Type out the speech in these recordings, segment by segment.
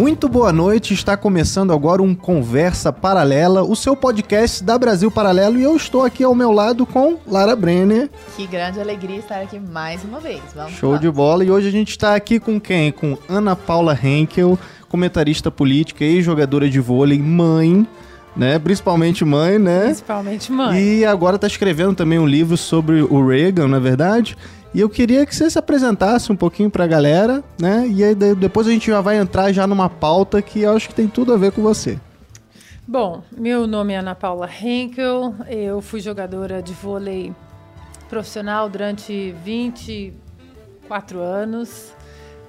Muito boa noite, está começando agora um Conversa Paralela, o seu podcast da Brasil Paralelo e eu estou aqui ao meu lado com Lara Brenner. Que grande alegria estar aqui mais uma vez. Vamos Show lá. de bola e hoje a gente está aqui com quem? Com Ana Paula Henkel, comentarista política e jogadora de vôlei, mãe, né? Principalmente mãe, né? Principalmente mãe. E agora está escrevendo também um livro sobre o Reagan, na é verdade. E eu queria que você se apresentasse um pouquinho para a galera, né? E aí depois a gente já vai entrar já numa pauta que eu acho que tem tudo a ver com você. Bom, meu nome é Ana Paula Henkel, eu fui jogadora de vôlei profissional durante 24 anos,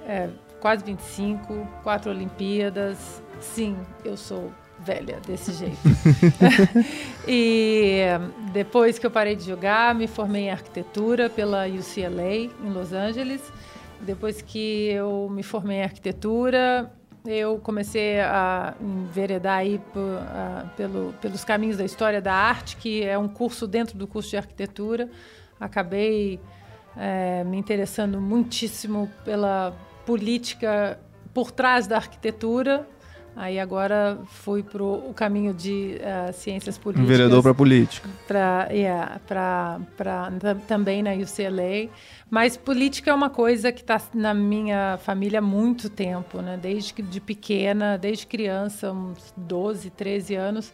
é, quase 25, quatro Olimpíadas. Sim, eu sou velha desse jeito. e depois que eu parei de jogar, me formei em arquitetura pela UCLA em Los Angeles. Depois que eu me formei em arquitetura, eu comecei a enveredar aí pelo, pelos caminhos da história da arte, que é um curso dentro do curso de arquitetura. Acabei é, me interessando muitíssimo pela política por trás da arquitetura Aí agora fui para o caminho de uh, ciências políticas. Um vereador para política. Pra, yeah, pra, pra, também na UCLA. Mas política é uma coisa que está na minha família há muito tempo, né? Desde de pequena, desde criança, uns 12, 13 anos.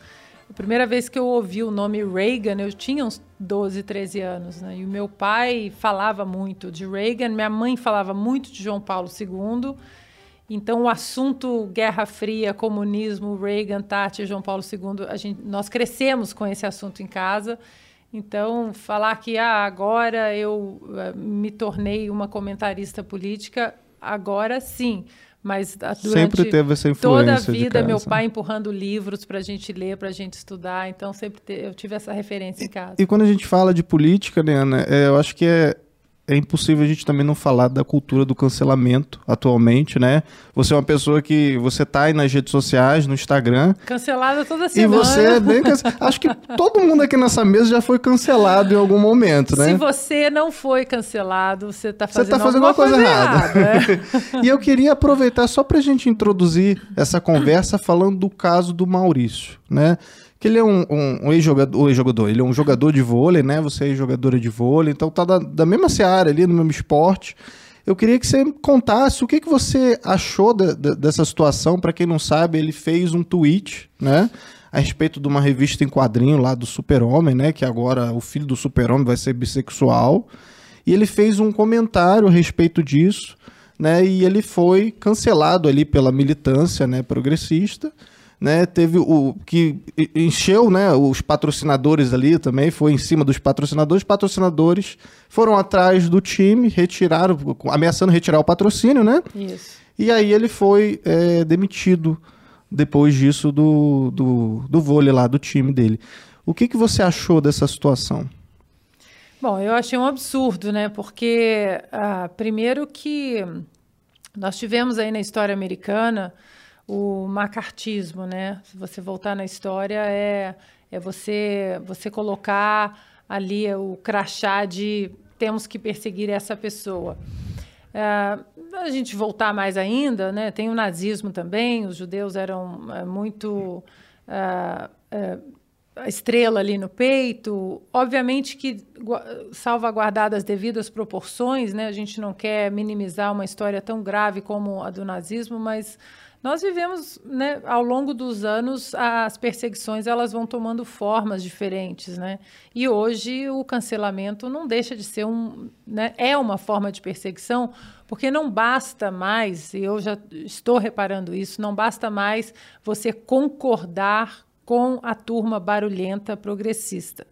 A primeira vez que eu ouvi o nome Reagan, eu tinha uns 12, 13 anos, né? E o meu pai falava muito de Reagan, minha mãe falava muito de João Paulo II então, o assunto Guerra Fria, comunismo, Reagan, Tati, João Paulo II, a gente, nós crescemos com esse assunto em casa. Então, falar que ah, agora eu uh, me tornei uma comentarista política, agora sim. Mas uh, durante sempre teve essa influência toda a vida, meu pai empurrando livros para a gente ler, para a gente estudar. Então, sempre te, eu tive essa referência em casa. E, e quando a gente fala de política, né, Ana, é, eu acho que é é impossível a gente também não falar da cultura do cancelamento atualmente, né? Você é uma pessoa que você tá aí nas redes sociais, no Instagram. Cancelada toda semana. E você é bem cancelado. Acho que todo mundo aqui nessa mesa já foi cancelado em algum momento, né? Se você não foi cancelado, você tá fazendo, você tá fazendo alguma coisa, coisa errada. errada. e eu queria aproveitar só pra gente introduzir essa conversa falando do caso do Maurício, né? Que ele é um, um, um ex-jogador, ex-jogador, ele é um jogador de vôlei, né? Você é jogadora de vôlei, então tá da, da mesma seara ali, no mesmo esporte. Eu queria que você contasse o que, que você achou de, de, dessa situação. Para quem não sabe, ele fez um tweet, né? A respeito de uma revista em quadrinho lá do Super-Homem, né? Que agora o filho do Super-Homem vai ser bissexual. E ele fez um comentário a respeito disso, né? E ele foi cancelado ali pela militância né, progressista né? Teve o que encheu, né? Os patrocinadores ali também, foi em cima dos patrocinadores. Os patrocinadores foram atrás do time, retiraram, ameaçando retirar o patrocínio, né? Isso. E aí ele foi é, demitido depois disso do, do, do vôlei lá, do time dele. O que, que você achou dessa situação? Bom, eu achei um absurdo, né? Porque, ah, primeiro que nós tivemos aí na história americana o macartismo, né? Se você voltar na história, é, é você, você colocar ali o crachá de temos que perseguir essa pessoa. É, a gente voltar mais ainda, né? Tem o nazismo também, os judeus eram é, muito é, é a estrela ali no peito. Obviamente que salvaguardadas devidas proporções, né? A gente não quer minimizar uma história tão grave como a do nazismo, mas nós vivemos, né, ao longo dos anos, as perseguições elas vão tomando formas diferentes, né? E hoje o cancelamento não deixa de ser um, né, é uma forma de perseguição, porque não basta mais, e eu já estou reparando isso, não basta mais você concordar com a turma barulhenta progressista.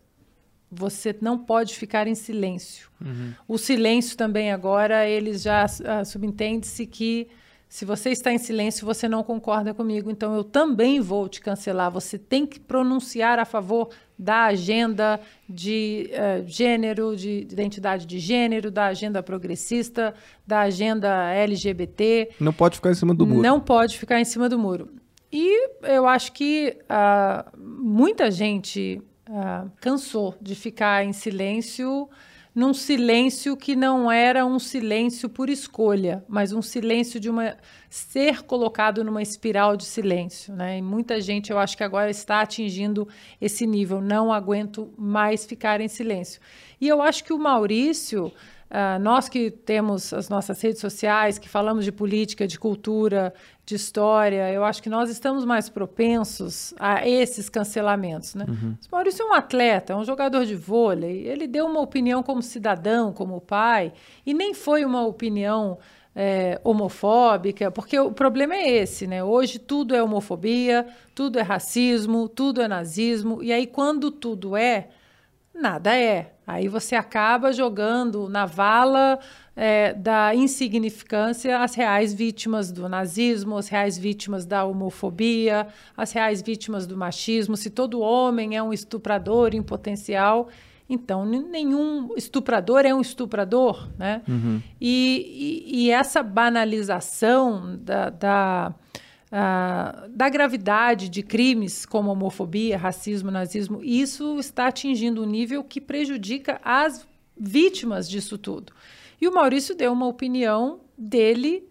Você não pode ficar em silêncio. Uhum. O silêncio também agora, eles já uh, subentende-se que se você está em silêncio, você não concorda comigo, então eu também vou te cancelar. Você tem que pronunciar a favor da agenda de uh, gênero, de identidade de gênero, da agenda progressista, da agenda LGBT. Não pode ficar em cima do muro. Não pode ficar em cima do muro. E eu acho que uh, muita gente uh, cansou de ficar em silêncio num silêncio que não era um silêncio por escolha, mas um silêncio de uma ser colocado numa espiral de silêncio, né? E muita gente, eu acho que agora está atingindo esse nível, não aguento mais ficar em silêncio. E eu acho que o Maurício Uh, nós que temos as nossas redes sociais, que falamos de política, de cultura, de história, eu acho que nós estamos mais propensos a esses cancelamentos. Né? Uhum. Maurício é um atleta, é um jogador de vôlei, ele deu uma opinião como cidadão, como pai, e nem foi uma opinião é, homofóbica, porque o problema é esse, né? Hoje tudo é homofobia, tudo é racismo, tudo é nazismo, e aí quando tudo é, nada é. Aí você acaba jogando na vala é, da insignificância as reais vítimas do nazismo, as reais vítimas da homofobia, as reais vítimas do machismo. Se todo homem é um estuprador em potencial, então nenhum estuprador é um estuprador, né? Uhum. E, e, e, essa banalização da, da Uh, da gravidade de crimes como homofobia, racismo, nazismo, isso está atingindo um nível que prejudica as vítimas disso tudo. E o Maurício deu uma opinião dele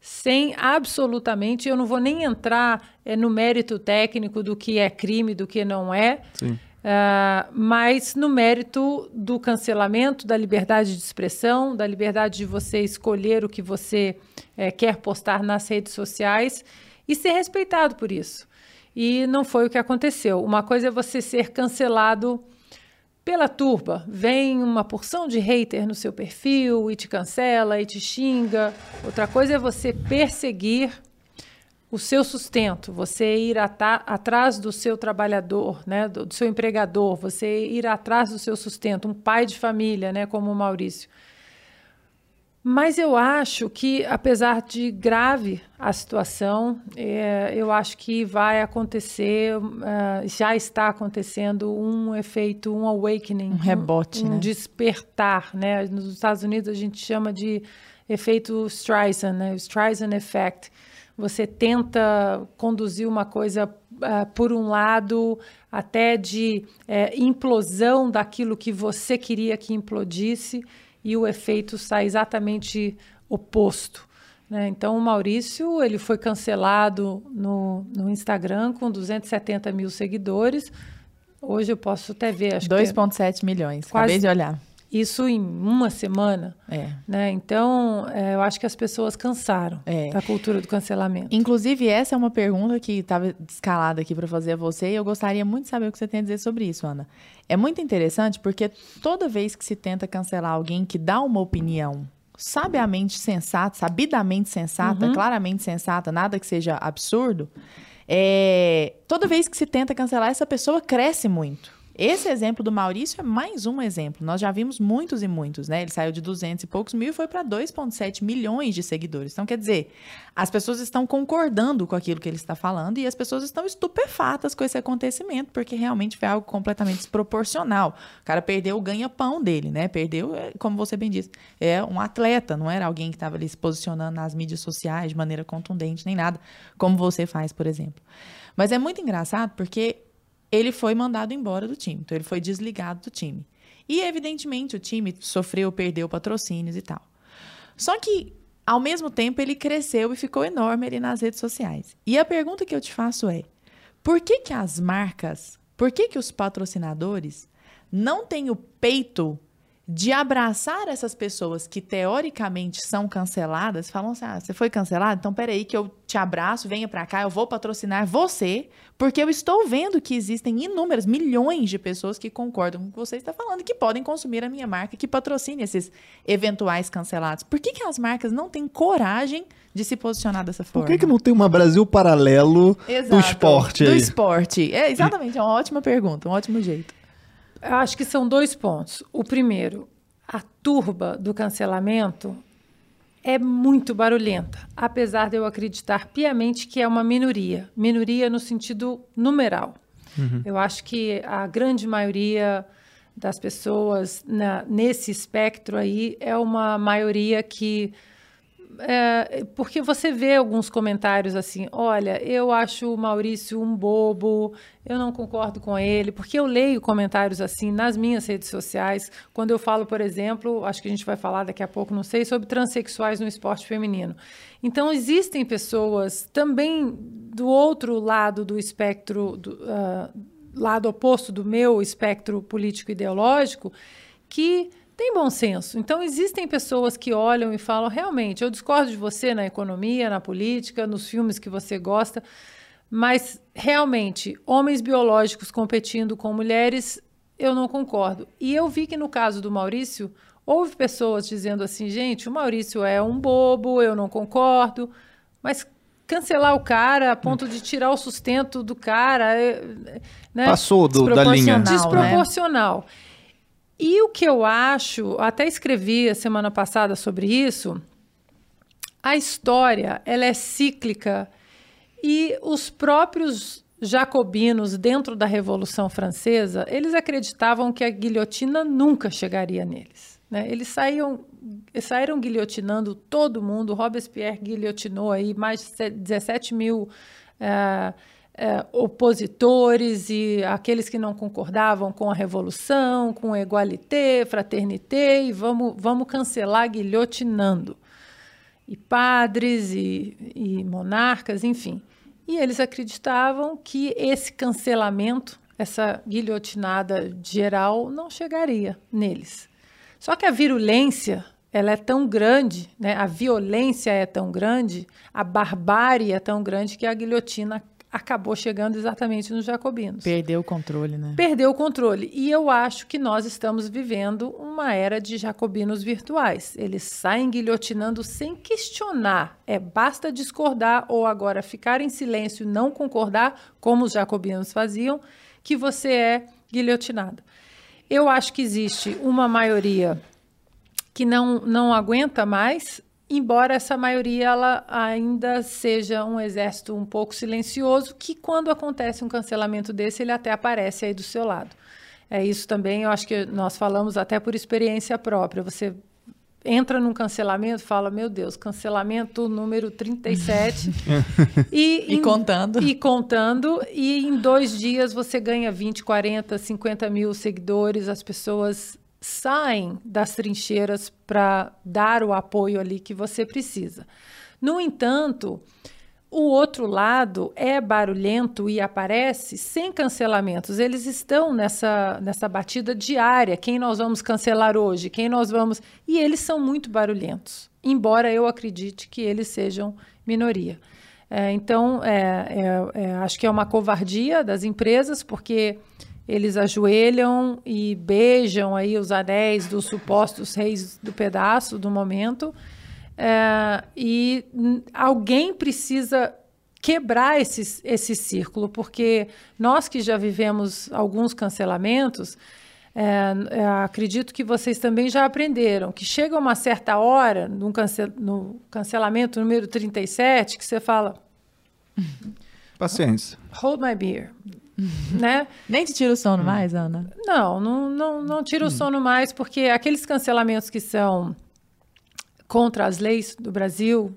sem absolutamente, eu não vou nem entrar é, no mérito técnico do que é crime, do que não é, uh, mas no mérito do cancelamento, da liberdade de expressão, da liberdade de você escolher o que você é, quer postar nas redes sociais e ser respeitado por isso. E não foi o que aconteceu. Uma coisa é você ser cancelado pela turba. Vem uma porção de hater no seu perfil e te cancela e te xinga. Outra coisa é você perseguir o seu sustento, você ir atrás do seu trabalhador, né, do, do, seu empregador, você ir atrás do seu sustento, um pai de família, né, como o Maurício. Mas eu acho que, apesar de grave a situação, é, eu acho que vai acontecer, uh, já está acontecendo um efeito, um awakening, um rebote, um, um né? despertar, né? Nos Estados Unidos a gente chama de efeito Streisand, né? O Streisand Effect. Você tenta conduzir uma coisa uh, por um lado, até de uh, implosão daquilo que você queria que implodisse e o efeito sai exatamente oposto. Né? Então, o Maurício ele foi cancelado no, no Instagram com 270 mil seguidores. Hoje eu posso até ver. 2,7 milhões. Quase, Acabei de olhar. Isso em uma semana. É. Né? Então, é, eu acho que as pessoas cansaram é. da cultura do cancelamento. Inclusive, essa é uma pergunta que estava escalada aqui para fazer a você e eu gostaria muito de saber o que você tem a dizer sobre isso, Ana. É muito interessante porque toda vez que se tenta cancelar alguém que dá uma opinião sabiamente sensata, sabidamente sensata, uhum. claramente sensata, nada que seja absurdo, é, toda vez que se tenta cancelar, essa pessoa cresce muito. Esse exemplo do Maurício é mais um exemplo. Nós já vimos muitos e muitos, né? Ele saiu de 200 e poucos mil e foi para 2,7 milhões de seguidores. Então, quer dizer, as pessoas estão concordando com aquilo que ele está falando e as pessoas estão estupefatas com esse acontecimento, porque realmente foi algo completamente desproporcional. O cara perdeu o ganha-pão dele, né? Perdeu, é, como você bem disse, é um atleta, não era alguém que estava ali se posicionando nas mídias sociais de maneira contundente, nem nada, como você faz, por exemplo. Mas é muito engraçado porque ele foi mandado embora do time. Então, ele foi desligado do time. E, evidentemente, o time sofreu, perdeu patrocínios e tal. Só que, ao mesmo tempo, ele cresceu e ficou enorme ali nas redes sociais. E a pergunta que eu te faço é: por que, que as marcas, por que, que os patrocinadores não têm o peito de abraçar essas pessoas que teoricamente são canceladas, falam assim: ah, você foi cancelado? Então peraí que eu te abraço, venha para cá, eu vou patrocinar você, porque eu estou vendo que existem inúmeras, milhões de pessoas que concordam com o que você está falando, que podem consumir a minha marca, que patrocine esses eventuais cancelados. Por que, que as marcas não têm coragem de se posicionar dessa forma? Por que, que não tem uma Brasil paralelo Exato, do esporte aí? Do esporte. É, exatamente, é uma ótima pergunta, um ótimo jeito. Eu acho que são dois pontos. O primeiro, a turba do cancelamento é muito barulhenta, apesar de eu acreditar piamente que é uma minoria minoria no sentido numeral. Uhum. Eu acho que a grande maioria das pessoas na, nesse espectro aí é uma maioria que é, porque você vê alguns comentários assim, olha, eu acho o Maurício um bobo, eu não concordo com ele, porque eu leio comentários assim nas minhas redes sociais, quando eu falo, por exemplo, acho que a gente vai falar daqui a pouco, não sei, sobre transexuais no esporte feminino. Então, existem pessoas também do outro lado do espectro, do, uh, lado oposto do meu espectro político-ideológico, que tem bom senso. Então, existem pessoas que olham e falam: realmente, eu discordo de você na economia, na política, nos filmes que você gosta, mas realmente, homens biológicos competindo com mulheres, eu não concordo. E eu vi que no caso do Maurício, houve pessoas dizendo assim: gente, o Maurício é um bobo, eu não concordo, mas cancelar o cara a ponto de tirar o sustento do cara. É, né? Passou do, da linha. Desproporcional. Né? E o que eu acho, até escrevi a semana passada sobre isso, a história ela é cíclica e os próprios jacobinos dentro da Revolução Francesa, eles acreditavam que a guilhotina nunca chegaria neles. Né? Eles saíam, saíram guilhotinando todo mundo. Robespierre guilhotinou aí mais de 17 mil uh, é, opositores e aqueles que não concordavam com a revolução, com igualité, fraternité, e vamos, vamos cancelar guilhotinando. E padres e, e monarcas, enfim. E eles acreditavam que esse cancelamento, essa guilhotinada geral, não chegaria neles. Só que a virulência ela é tão grande, né? a violência é tão grande, a barbárie é tão grande que a guilhotina acabou chegando exatamente nos jacobinos. Perdeu o controle, né? Perdeu o controle. E eu acho que nós estamos vivendo uma era de jacobinos virtuais. Eles saem guilhotinando sem questionar. É basta discordar ou agora ficar em silêncio e não concordar, como os jacobinos faziam, que você é guilhotinado. Eu acho que existe uma maioria que não, não aguenta mais embora essa maioria ela ainda seja um exército um pouco silencioso, que quando acontece um cancelamento desse, ele até aparece aí do seu lado. É isso também, eu acho que nós falamos até por experiência própria. Você entra num cancelamento, fala, meu Deus, cancelamento número 37. e, e em, contando. E contando. E em dois dias você ganha 20, 40, 50 mil seguidores, as pessoas saem das trincheiras para dar o apoio ali que você precisa. No entanto, o outro lado é barulhento e aparece sem cancelamentos. Eles estão nessa, nessa batida diária. Quem nós vamos cancelar hoje? Quem nós vamos. E eles são muito barulhentos, embora eu acredite que eles sejam minoria. É, então, é, é, é acho que é uma covardia das empresas, porque eles ajoelham e beijam aí os anéis dos supostos reis do pedaço do momento. É, e alguém precisa quebrar esse, esse círculo, porque nós que já vivemos alguns cancelamentos, é, é, acredito que vocês também já aprenderam que chega uma certa hora, no, cancel, no cancelamento número 37, que você fala. Paciência. Hold my beer. né? Nem te tira o sono hum. mais, Ana? Não, não, não, não tira o hum. sono mais, porque aqueles cancelamentos que são contra as leis do Brasil,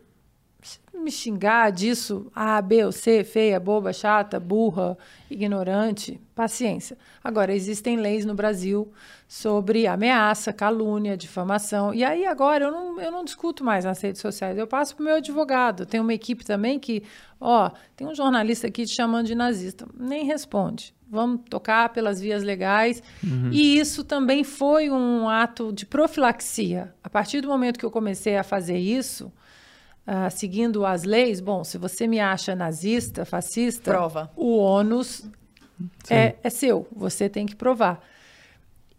me xingar disso, A, B ou C, feia, boba, chata, burra, ignorante, paciência. Agora, existem leis no Brasil sobre ameaça, calúnia, difamação. E aí, agora, eu não, eu não discuto mais nas redes sociais, eu passo para o meu advogado. Tem uma equipe também que, ó, tem um jornalista aqui te chamando de nazista. Nem responde. Vamos tocar pelas vias legais. Uhum. E isso também foi um ato de profilaxia. A partir do momento que eu comecei a fazer isso, uh, seguindo as leis, bom, se você me acha nazista, fascista, prova. O ônus é, é, seu, você tem que provar.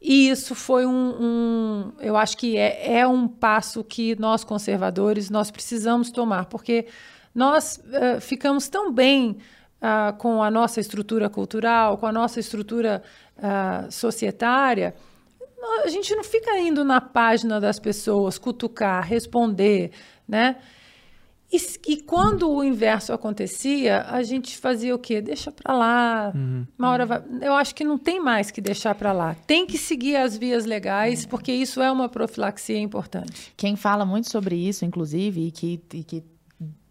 E isso foi um, um eu acho que é, é, um passo que nós conservadores nós precisamos tomar, porque nós uh, ficamos tão bem uh, com a nossa estrutura cultural, com a nossa estrutura uh, societária, a gente não fica indo na página das pessoas, cutucar, responder, né? E, e, quando o inverso acontecia, a gente fazia o quê? Deixa para lá. Uhum. Uma hora vai... Eu acho que não tem mais que deixar para lá. Tem que seguir as vias legais, porque isso é uma profilaxia importante. Quem fala muito sobre isso, inclusive, e que, e que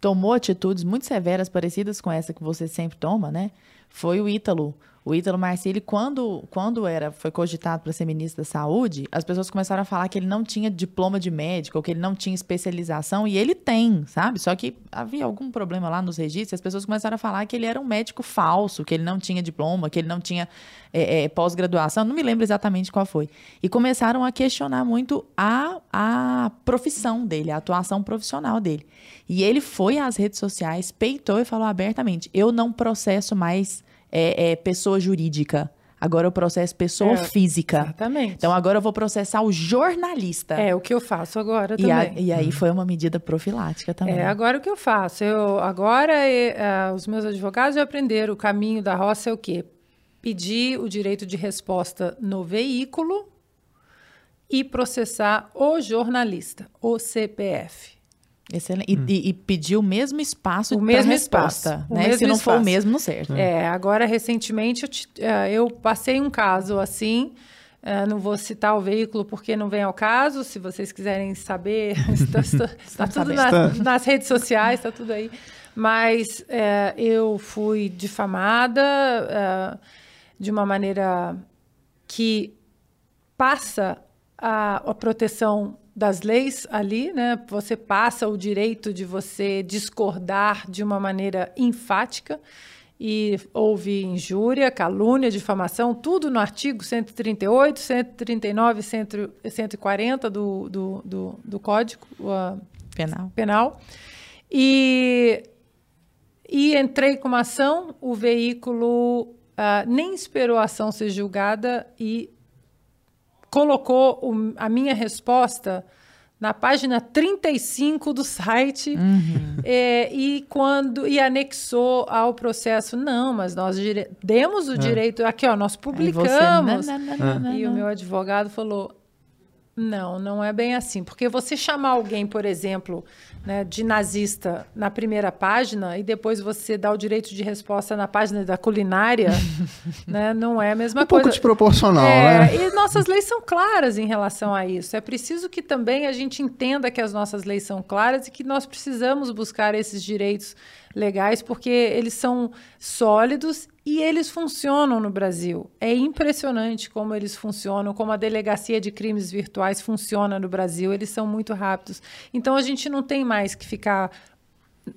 tomou atitudes muito severas, parecidas com essa que você sempre toma, né? Foi o Ítalo, o Ítalo Marcilli, quando, quando era, foi cogitado para ser ministro da Saúde, as pessoas começaram a falar que ele não tinha diploma de médico, ou que ele não tinha especialização, e ele tem, sabe? Só que havia algum problema lá nos registros, as pessoas começaram a falar que ele era um médico falso, que ele não tinha diploma, que ele não tinha é, é, pós-graduação, não me lembro exatamente qual foi. E começaram a questionar muito a, a profissão dele, a atuação profissional dele. E ele foi às redes sociais, peitou e falou abertamente: eu não processo mais é, é pessoa jurídica. Agora eu processo pessoa é, física. Exatamente. Então agora eu vou processar o jornalista. É o que eu faço agora e também. A, e aí foi uma medida profilática também. É agora o que eu faço. Eu agora uh, os meus advogados já aprenderam o caminho da roça é o quê? Pedir o direito de resposta no veículo e processar o jornalista, o CPF. Excelente. Hum. E, e, pedir o mesmo espaço o mesmo resposta, espaço, né? Se não espaço. for o mesmo, não serve. É, agora recentemente eu, te, uh, eu passei um caso assim. Uh, não vou citar o veículo porque não vem ao caso. Se vocês quiserem saber, está, está, está tudo na, nas redes sociais, está tudo aí. Mas uh, eu fui difamada de uma maneira que passa a, a proteção das leis ali, né? Você passa o direito de você discordar de uma maneira enfática e houve injúria, calúnia, difamação, tudo no artigo 138, 139, 140 do, do, do, do Código uh, Penal. Penal. E, e entrei com uma ação, o veículo uh, nem esperou a ação ser julgada e colocou o, a minha resposta na página 35 do site uhum. é, e quando e anexou ao processo não mas nós demos o é. direito aqui ó nós publicamos você, não, não, não, e o meu advogado falou não, não é bem assim. Porque você chamar alguém, por exemplo, né, de nazista na primeira página e depois você dá o direito de resposta na página da culinária, né, não é a mesma um coisa. Um pouco desproporcional, é, né? E nossas leis são claras em relação a isso. É preciso que também a gente entenda que as nossas leis são claras e que nós precisamos buscar esses direitos legais porque eles são sólidos e eles funcionam no Brasil. É impressionante como eles funcionam, como a delegacia de crimes virtuais funciona no Brasil. Eles são muito rápidos. Então a gente não tem mais que ficar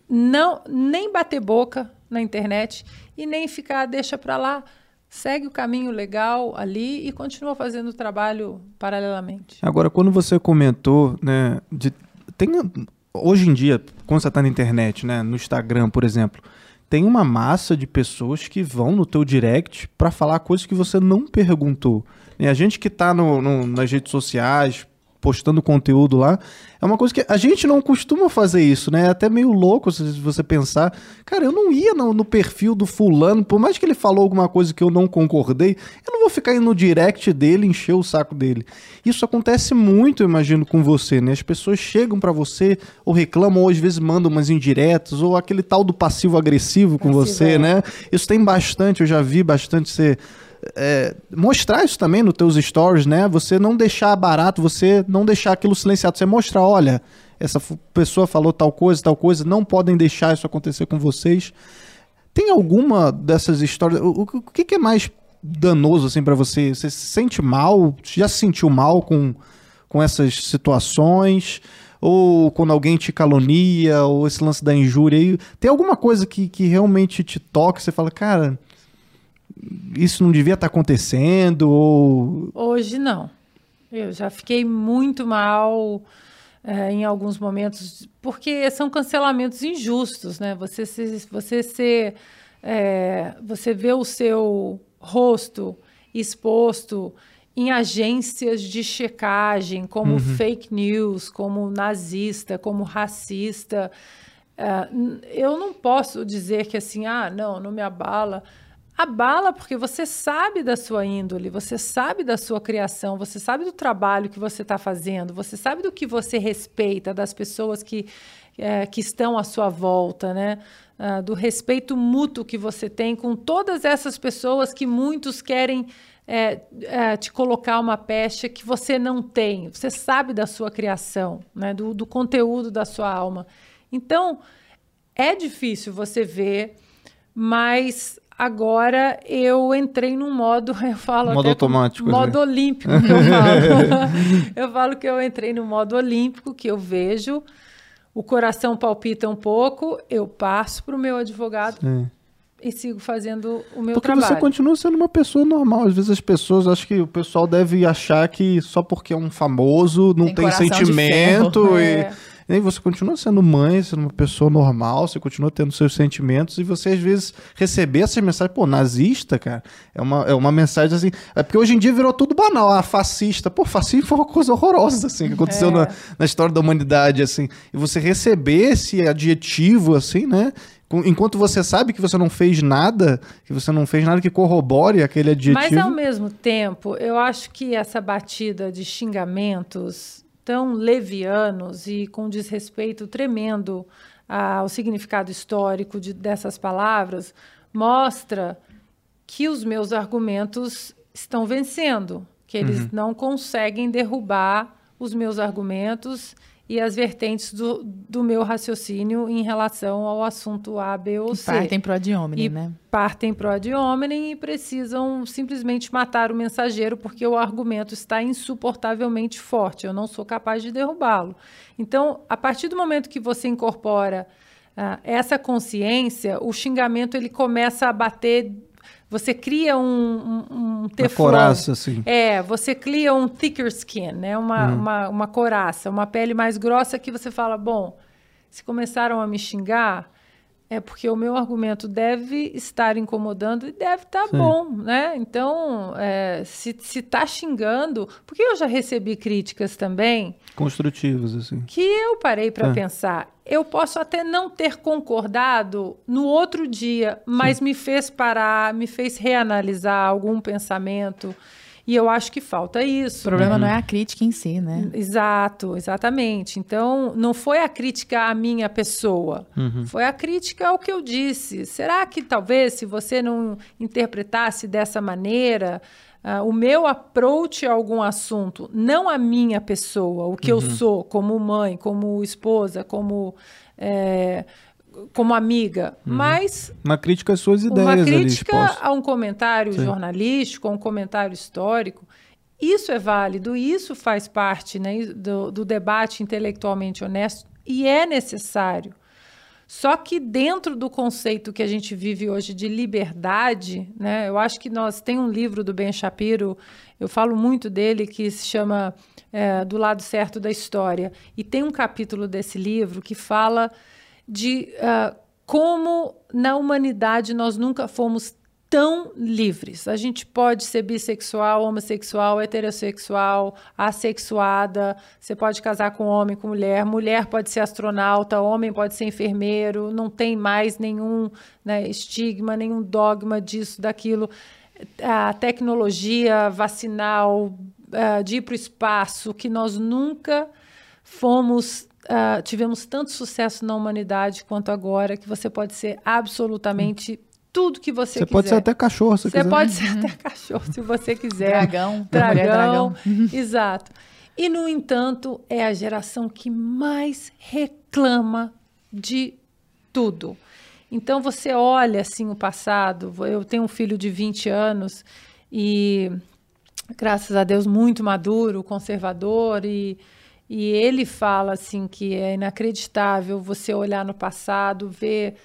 não nem bater boca na internet e nem ficar deixa para lá. Segue o caminho legal ali e continua fazendo o trabalho paralelamente. Agora, quando você comentou, né, de, tem hoje em dia, quando você está na internet, né, no Instagram, por exemplo, tem uma massa de pessoas que vão no teu direct para falar coisas que você não perguntou. E a gente que está no, no, nas redes sociais, postando conteúdo lá. É uma coisa que a gente não costuma fazer isso, né? É até meio louco se você pensar. Cara, eu não ia no, no, perfil do fulano, por mais que ele falou alguma coisa que eu não concordei, eu não vou ficar indo no direct dele, encher o saco dele. Isso acontece muito, eu imagino, com você, né? As pessoas chegam para você ou reclamam, ou às vezes mandam umas indiretas, ou aquele tal do passivo-agressivo com passivo, você, é. né? Isso tem bastante, eu já vi bastante ser é, mostrar isso também nos teus stories, né? Você não deixar barato, você não deixar aquilo silenciado, você mostrar, olha, essa pessoa falou tal coisa, tal coisa, não podem deixar isso acontecer com vocês. Tem alguma dessas histórias? O, o que, que, é mais danoso assim para você? Você se sente mal? Já se sentiu mal com, com essas situações? Ou quando alguém te calonia, ou esse lance da injúria? Tem alguma coisa que, que realmente te toca? Você fala, cara, isso não devia estar tá acontecendo? Ou... Hoje não. Eu já fiquei muito mal é, em alguns momentos, porque são cancelamentos injustos, né? Você se, você se, é, você vê o seu rosto exposto em agências de checagem, como uhum. fake news, como nazista, como racista. É, eu não posso dizer que assim, ah, não, não me abala abala porque você sabe da sua índole, você sabe da sua criação, você sabe do trabalho que você está fazendo, você sabe do que você respeita das pessoas que, é, que estão à sua volta, né? Uh, do respeito mútuo que você tem com todas essas pessoas que muitos querem é, é, te colocar uma pecha que você não tem. Você sabe da sua criação, né? do, do conteúdo da sua alma. Então, é difícil você ver, mas agora eu entrei num modo, eu falo modo automático, modo assim. olímpico que eu falo. eu falo que eu entrei no modo olímpico, que eu vejo o coração palpita um pouco, eu passo para o meu advogado Sim. e sigo fazendo o meu porque trabalho. Porque você continua sendo uma pessoa normal. Às vezes as pessoas, acho que o pessoal deve achar que só porque é um famoso não tem, tem sentimento e... É e aí você continua sendo mãe, sendo uma pessoa normal, você continua tendo seus sentimentos, e você às vezes receber essas mensagens, pô, nazista, cara, é uma, é uma mensagem assim. É porque hoje em dia virou tudo banal, ah, fascista. Pô, fascismo foi uma coisa horrorosa, assim, que aconteceu é. na, na história da humanidade, assim. E você receber esse adjetivo, assim, né? enquanto você sabe que você não fez nada, que você não fez nada que corrobore aquele adjetivo. Mas ao mesmo tempo, eu acho que essa batida de xingamentos tão levianos e com desrespeito tremendo ao significado histórico de, dessas palavras, mostra que os meus argumentos estão vencendo, que eles uhum. não conseguem derrubar os meus argumentos e as vertentes do, do meu raciocínio em relação ao assunto A, B ou C. Partem pro ad hominem, né? Partem pro ad hominem e precisam simplesmente matar o mensageiro porque o argumento está insuportavelmente forte. Eu não sou capaz de derrubá-lo. Então, a partir do momento que você incorpora uh, essa consciência, o xingamento ele começa a bater você cria um, um, um teflon. Uma coraça, assim. É, você cria um thicker skin, né? Uma, uhum. uma, uma coraça, uma pele mais grossa que você fala, bom, se começaram a me xingar, é porque o meu argumento deve estar incomodando e deve estar tá bom, né? Então, é, se está xingando, porque eu já recebi críticas também. Construtivas, assim. Que eu parei para é. pensar. Eu posso até não ter concordado no outro dia, mas Sim. me fez parar, me fez reanalisar algum pensamento. E eu acho que falta isso. O problema né? não é a crítica em si, né? Exato, exatamente. Então, não foi a crítica à minha pessoa, uhum. foi a crítica ao que eu disse. Será que talvez, se você não interpretasse dessa maneira, uh, o meu approach a algum assunto, não a minha pessoa, o que uhum. eu sou como mãe, como esposa, como. É, como amiga, uhum. mas uma crítica às suas ideias, uma crítica a um comentário Sim. jornalístico, a um comentário histórico. Isso é válido, isso faz parte né, do, do debate intelectualmente honesto e é necessário. Só que dentro do conceito que a gente vive hoje de liberdade, né, eu acho que nós tem um livro do Ben Shapiro, eu falo muito dele, que se chama é, Do Lado Certo da História. E tem um capítulo desse livro que fala de uh, como na humanidade nós nunca fomos tão livres. A gente pode ser bissexual, homossexual, heterossexual, assexuada, você pode casar com homem, com mulher, mulher pode ser astronauta, homem pode ser enfermeiro, não tem mais nenhum né, estigma, nenhum dogma disso, daquilo. A tecnologia vacinal, uh, de ir para o espaço, que nós nunca fomos uh, tivemos tanto sucesso na humanidade quanto agora, que você pode ser absolutamente tudo que você, você quiser. pode ser até cachorro, se você quiser. pode ser até cachorro, se você quiser. Dragão. Dragão. dragão. Exato. E, no entanto, é a geração que mais reclama de tudo. Então, você olha assim o passado. Eu tenho um filho de 20 anos e, graças a Deus, muito maduro, conservador e e ele fala assim que é inacreditável você olhar no passado, ver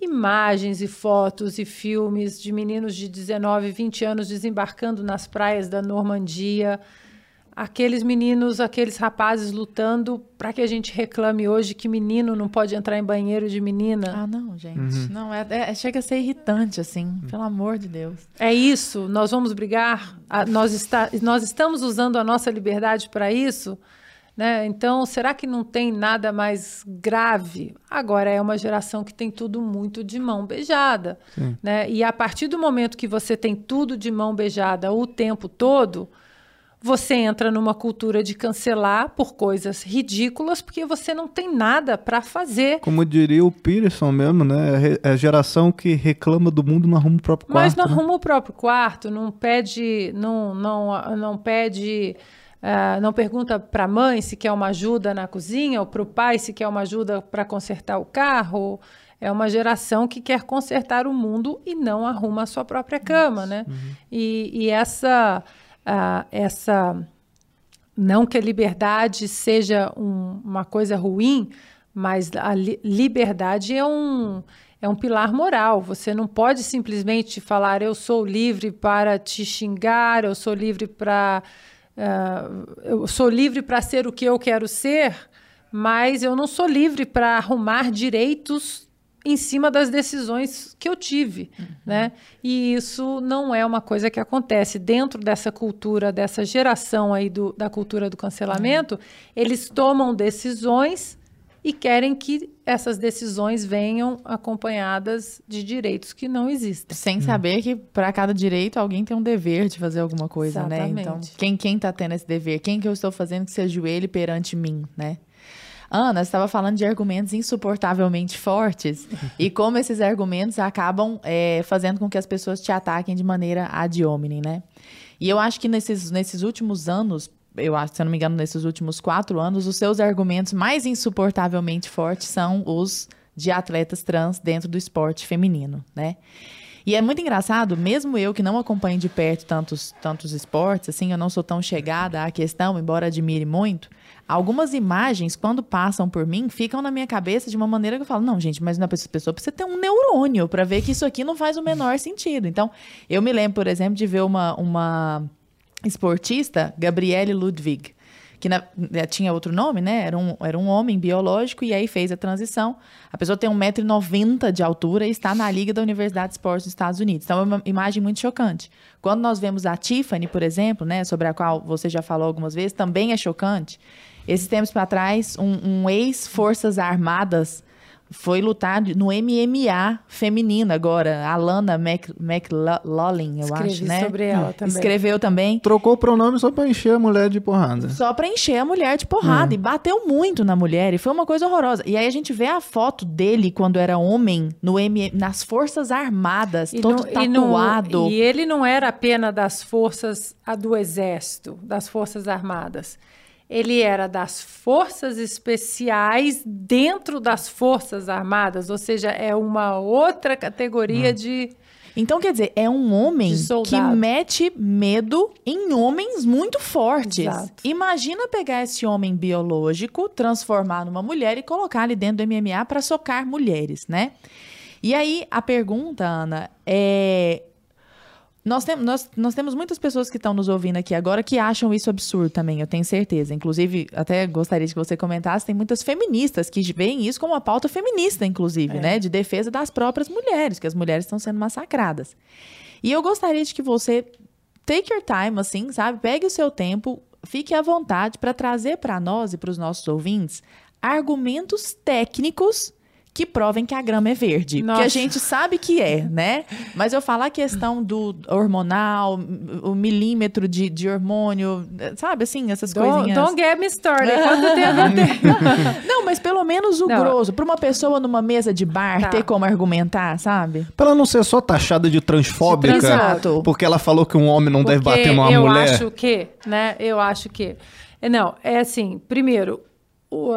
imagens e fotos e filmes de meninos de 19, 20 anos desembarcando nas praias da Normandia, aqueles meninos, aqueles rapazes lutando para que a gente reclame hoje que menino não pode entrar em banheiro de menina. Ah, não, gente. Uhum. Não, é, é, chega a ser irritante, assim, uhum. pelo amor de Deus. É isso, nós vamos brigar, nós, está, nós estamos usando a nossa liberdade para isso Né? Então, será que não tem nada mais grave? Agora é uma geração que tem tudo muito de mão beijada. Né? E a partir do momento que você tem tudo de mão beijada o tempo todo, você entra numa cultura de cancelar por coisas ridículas, porque você não tem nada para fazer. Como diria o Peterson mesmo, né? É a geração que reclama do mundo não arruma o próprio quarto. Mas não né? arruma o próprio quarto, não pede, não, não, não pede. Uh, não pergunta para a mãe se quer uma ajuda na cozinha ou para o pai se quer uma ajuda para consertar o carro. É uma geração que quer consertar o mundo e não arruma a sua própria cama, né? Uhum. E, e, essa, uh, essa não que a liberdade seja um, uma coisa ruim, mas a li liberdade é um é um pilar moral. Você não pode simplesmente falar eu sou livre para te xingar, eu sou livre para Uh, eu sou livre para ser o que eu quero ser, mas eu não sou livre para arrumar direitos em cima das decisões que eu tive, uhum. né? E isso não é uma coisa que acontece dentro dessa cultura, dessa geração aí do, da cultura do cancelamento. Uhum. Eles tomam decisões e querem que essas decisões venham acompanhadas de direitos que não existem. Sem hum. saber que para cada direito alguém tem um dever de fazer alguma coisa, Exatamente. né? Então, quem quem tá tendo esse dever? Quem que eu estou fazendo que se ajoelhe perante mim, né? Ana, estava falando de argumentos insuportavelmente fortes e como esses argumentos acabam é, fazendo com que as pessoas te ataquem de maneira ad hominem, né? E eu acho que nesses, nesses últimos anos, eu acho, se eu não me engano, nesses últimos quatro anos, os seus argumentos mais insuportavelmente fortes são os de atletas trans dentro do esporte feminino, né? E é muito engraçado, mesmo eu que não acompanho de perto tantos, tantos esportes, assim, eu não sou tão chegada à questão, embora admire muito, algumas imagens, quando passam por mim, ficam na minha cabeça de uma maneira que eu falo, não, gente, mas não, essa pessoa precisa ter um neurônio para ver que isso aqui não faz o menor sentido. Então, eu me lembro, por exemplo, de ver uma, uma esportista, Gabriele Ludwig, que na, eh, tinha outro nome, né? Era um, era um homem biológico e aí fez a transição. A pessoa tem 1,90m de altura e está na Liga da Universidade de Esportes dos Estados Unidos. Então é uma imagem muito chocante. Quando nós vemos a Tiffany, por exemplo, né, sobre a qual você já falou algumas vezes, também é chocante. Esses tempos para trás, um, um ex-Forças Armadas foi lutar no MMA feminino agora. A Lana Mac, McLaughlin, eu Escrevi acho, né? sobre ela também. Escreveu também. Trocou o pronome só pra encher a mulher de porrada. Só pra encher a mulher de porrada. Hum. E bateu muito na mulher. E foi uma coisa horrorosa. E aí a gente vê a foto dele quando era homem no M, nas Forças Armadas, e todo no, tatuado. E, no, e ele não era apenas das forças do Exército, das Forças Armadas ele era das forças especiais dentro das forças armadas, ou seja, é uma outra categoria hum. de então, quer dizer, é um homem que mete medo em homens muito fortes. Exato. Imagina pegar esse homem biológico, transformar numa mulher e colocar ali dentro do MMA para socar mulheres, né? E aí, a pergunta, Ana, é nós, tem, nós, nós temos muitas pessoas que estão nos ouvindo aqui agora que acham isso absurdo também, eu tenho certeza. Inclusive, até gostaria que você comentasse, tem muitas feministas que veem isso como uma pauta feminista, inclusive, é. né? De defesa das próprias mulheres, que as mulheres estão sendo massacradas. E eu gostaria de que você take your time, assim, sabe? Pegue o seu tempo, fique à vontade para trazer para nós e para os nossos ouvintes argumentos técnicos que provem que a grama é verde. Nossa. Que a gente sabe que é, né? Mas eu falar a questão do hormonal, o milímetro de, de hormônio, sabe assim, essas don't, coisinhas. Don't get me started. Quanto tempo Não, mas pelo menos o não. grosso. Para uma pessoa numa mesa de bar tá. ter como argumentar, sabe? Para ela não ser só taxada de transfóbica. Exato. Porque ela falou que um homem não porque deve bater numa eu mulher. Eu acho que, né? Eu acho que. Não, é assim, primeiro,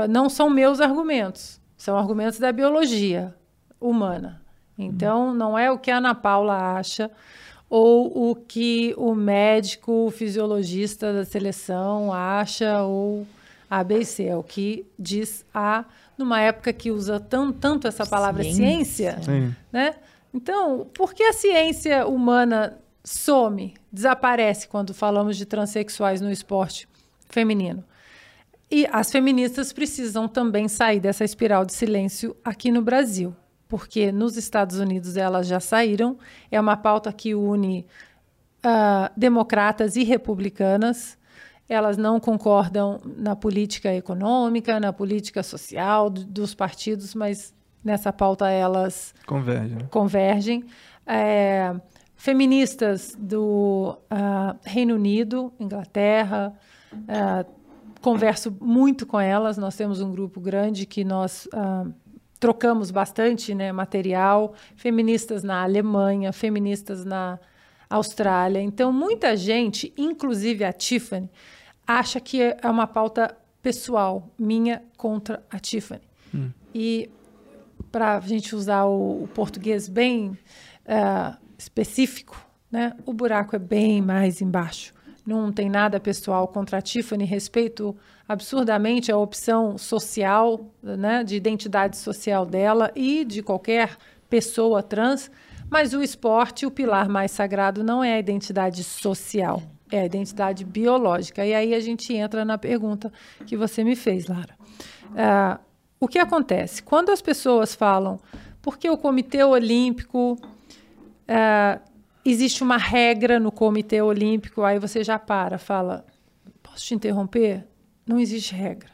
não são meus argumentos são argumentos da biologia humana. Então, não é o que a Ana Paula acha ou o que o médico o fisiologista da seleção acha ou ABC, é o que diz a numa época que usa tão, tanto essa palavra ciência, ciência né? Então, por que a ciência humana some, desaparece quando falamos de transexuais no esporte feminino? E as feministas precisam também sair dessa espiral de silêncio aqui no Brasil, porque nos Estados Unidos elas já saíram. É uma pauta que une uh, democratas e republicanas. elas não concordam na política econômica, na política social do, dos partidos, mas nessa pauta elas convergem. convergem. É, feministas do uh, Reino Unido, Inglaterra, uh, converso muito com elas. Nós temos um grupo grande que nós uh, trocamos bastante né, material. Feministas na Alemanha, feministas na Austrália. Então, muita gente, inclusive a Tiffany, acha que é uma pauta pessoal minha contra a Tiffany. Hum. E para a gente usar o, o português bem uh, específico, né? O buraco é bem mais embaixo. Não tem nada pessoal contra a Tiffany, respeito absurdamente a opção social, né, de identidade social dela e de qualquer pessoa trans, mas o esporte, o pilar mais sagrado, não é a identidade social, é a identidade biológica. E aí a gente entra na pergunta que você me fez, Lara. Uh, o que acontece? Quando as pessoas falam porque o Comitê Olímpico. Uh, existe uma regra no Comitê Olímpico, aí você já para, fala: posso te interromper? Não existe regra.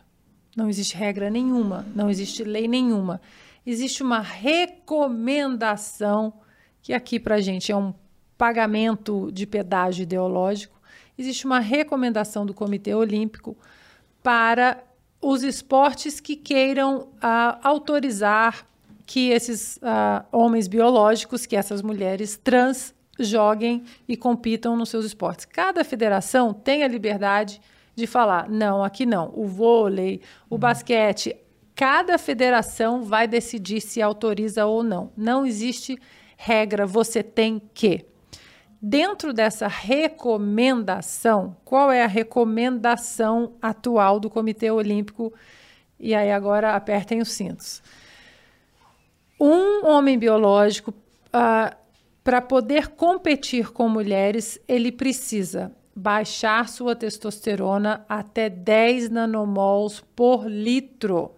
Não existe regra nenhuma, não existe lei nenhuma. Existe uma recomendação que aqui para a gente é um pagamento de pedágio ideológico, existe uma recomendação do Comitê Olímpico para os esportes que queiram uh, autorizar que esses uh, homens biológicos, que essas mulheres trans joguem e compitam nos seus esportes. Cada federação tem a liberdade de falar: não, aqui não. O vôlei, o uhum. basquete, cada federação vai decidir se autoriza ou não. Não existe regra, você tem que. Dentro dessa recomendação, qual é a recomendação atual do Comitê Olímpico? E aí agora apertem os cintos. Um homem biológico, uh, para poder competir com mulheres, ele precisa baixar sua testosterona até 10 nanomols por litro.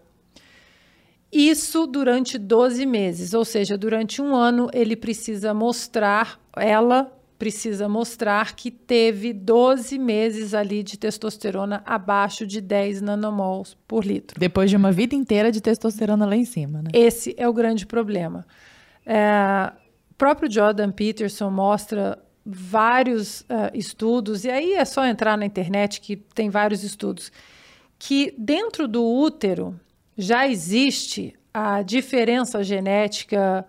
Isso durante 12 meses, ou seja, durante um ano ele precisa mostrar, ela precisa mostrar que teve 12 meses ali de testosterona abaixo de 10 nanomols por litro. Depois de uma vida inteira de testosterona lá em cima, né? Esse é o grande problema. É, próprio Jordan Peterson mostra vários uh, estudos, e aí é só entrar na internet que tem vários estudos, que dentro do útero já existe a diferença genética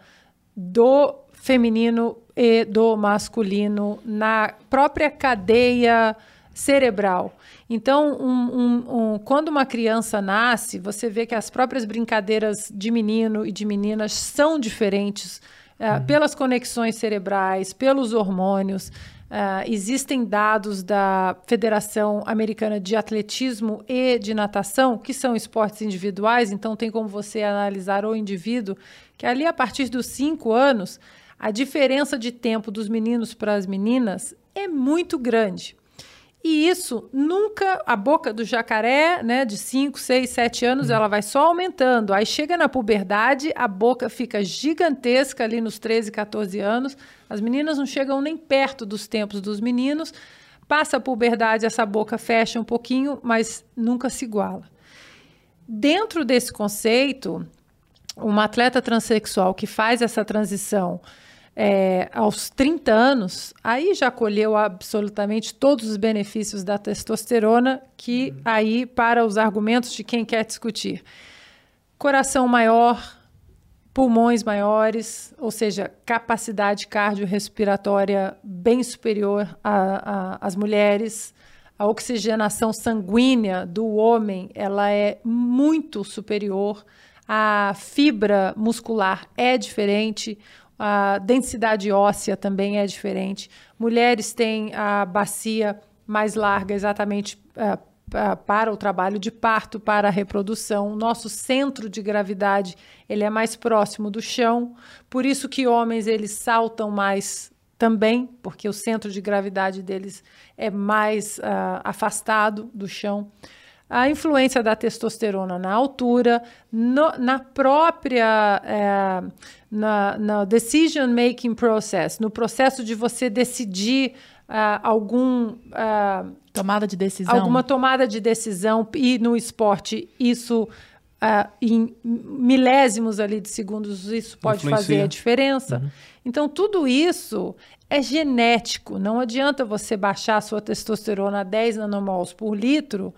do feminino e do masculino na própria cadeia cerebral. Então, um, um, um, quando uma criança nasce, você vê que as próprias brincadeiras de menino e de meninas são diferentes uhum. pelas conexões cerebrais, pelos hormônios. Uh, existem dados da Federação Americana de Atletismo e de Natação, que são esportes individuais, então tem como você analisar o indivíduo, que ali a partir dos cinco anos, a diferença de tempo dos meninos para as meninas é muito grande. E isso nunca, a boca do jacaré, né, de 5, 6, 7 anos, uhum. ela vai só aumentando. Aí chega na puberdade, a boca fica gigantesca ali nos 13, 14 anos. As meninas não chegam nem perto dos tempos dos meninos. Passa a puberdade, essa boca fecha um pouquinho, mas nunca se iguala. Dentro desse conceito, uma atleta transexual que faz essa transição é, aos 30 anos, aí já colheu absolutamente todos os benefícios da testosterona, que uhum. aí, para os argumentos de quem quer discutir, coração maior, pulmões maiores, ou seja, capacidade cardiorrespiratória bem superior às mulheres, a oxigenação sanguínea do homem ela é muito superior, a fibra muscular é diferente, a densidade óssea também é diferente. Mulheres têm a bacia mais larga, exatamente uh, uh, para o trabalho de parto, para a reprodução. Nosso centro de gravidade ele é mais próximo do chão, por isso que homens eles saltam mais também, porque o centro de gravidade deles é mais uh, afastado do chão a influência da testosterona na altura, no, na própria é, na, na decision making process, no processo de você decidir ah, algum ah, Tomada de decisão. alguma tomada de decisão e no esporte isso ah, em milésimos ali de segundos isso pode Influencia. fazer a diferença. Então tudo isso é genético. Não adianta você baixar a sua testosterona a 10 nanomols por litro,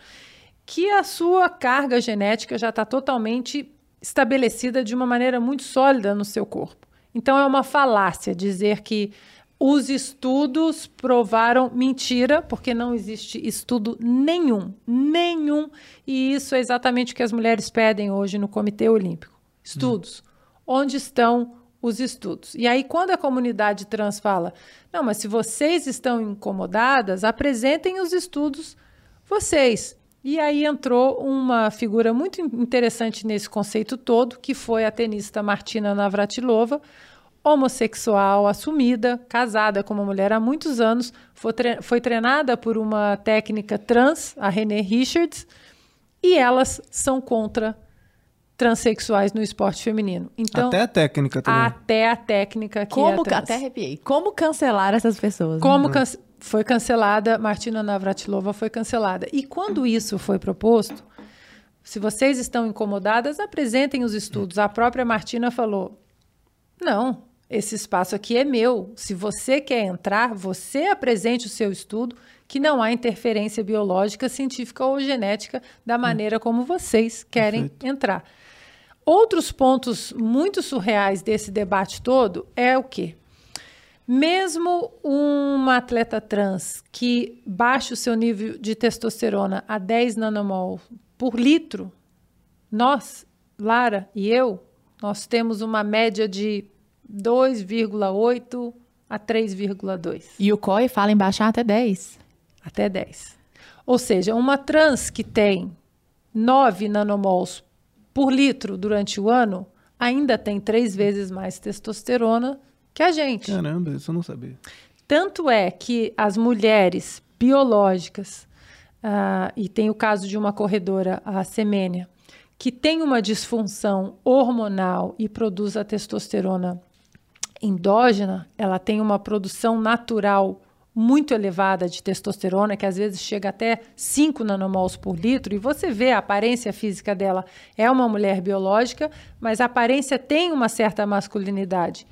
que a sua carga genética já está totalmente estabelecida de uma maneira muito sólida no seu corpo. Então é uma falácia dizer que os estudos provaram mentira, porque não existe estudo nenhum, nenhum, e isso é exatamente o que as mulheres pedem hoje no Comitê Olímpico. Estudos. Onde estão os estudos? E aí quando a comunidade trans fala: "Não, mas se vocês estão incomodadas, apresentem os estudos vocês". E aí entrou uma figura muito in- interessante nesse conceito todo, que foi a tenista Martina Navratilova, homossexual, assumida, casada com uma mulher há muitos anos, foi, tre- foi treinada por uma técnica trans, a Renée Richards, e elas são contra transexuais no esporte feminino. Então, Até a técnica também. até a técnica que Como, é trans. até arrepiei. Como cancelar essas pessoas? né? Como can- foi cancelada, Martina Navratilova foi cancelada. E quando isso foi proposto, se vocês estão incomodadas, apresentem os estudos. A própria Martina falou: não, esse espaço aqui é meu. Se você quer entrar, você apresente o seu estudo, que não há interferência biológica, científica ou genética da maneira como vocês querem entrar. Outros pontos muito surreais desse debate todo é o quê? Mesmo uma atleta trans que baixa o seu nível de testosterona a 10 nanomol por litro, nós, Lara e eu, nós temos uma média de 2,8 a 3,2 E o COI fala em baixar até 10. até 10. Ou seja, uma trans que tem 9 nanomols por litro durante o ano ainda tem três vezes mais testosterona que a gente. Caramba, isso eu não sabia. Tanto é que as mulheres biológicas, ah, e tem o caso de uma corredora, a Semênia, que tem uma disfunção hormonal e produz a testosterona endógena, ela tem uma produção natural muito elevada de testosterona, que às vezes chega até 5 nanomols por litro, e você vê a aparência física dela é uma mulher biológica, mas a aparência tem uma certa masculinidade.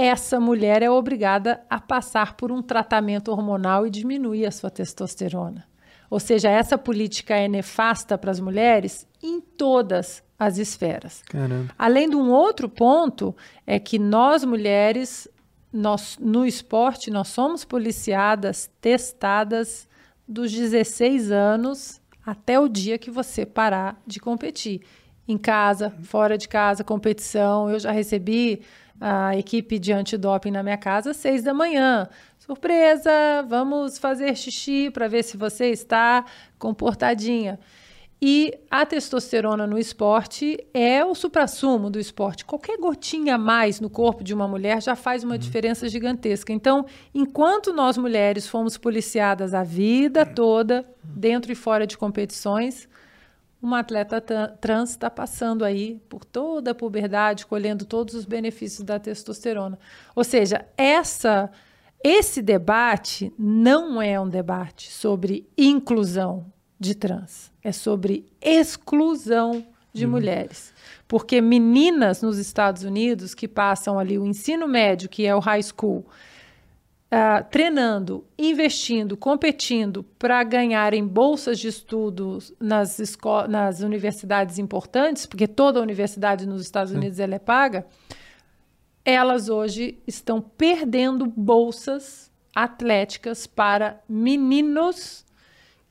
Essa mulher é obrigada a passar por um tratamento hormonal e diminuir a sua testosterona. Ou seja, essa política é nefasta para as mulheres em todas as esferas. Caramba. Além de um outro ponto, é que nós mulheres, nós, no esporte, nós somos policiadas, testadas dos 16 anos até o dia que você parar de competir. Em casa, fora de casa, competição. Eu já recebi a equipe de antidoping na minha casa às seis da manhã. Surpresa, vamos fazer xixi para ver se você está comportadinha. E a testosterona no esporte é o suprassumo do esporte. Qualquer gotinha a mais no corpo de uma mulher já faz uma diferença gigantesca. Então, enquanto nós mulheres fomos policiadas a vida toda, dentro e fora de competições, uma atleta tra- trans está passando aí por toda a puberdade, colhendo todos os benefícios da testosterona. Ou seja, essa, esse debate não é um debate sobre inclusão de trans, é sobre exclusão de mulheres. Porque meninas nos Estados Unidos que passam ali o ensino médio, que é o high school, ah, treinando, investindo, competindo para ganharem bolsas de estudos nas, nas universidades importantes, porque toda universidade nos Estados Unidos ela é paga, elas hoje estão perdendo bolsas atléticas para meninos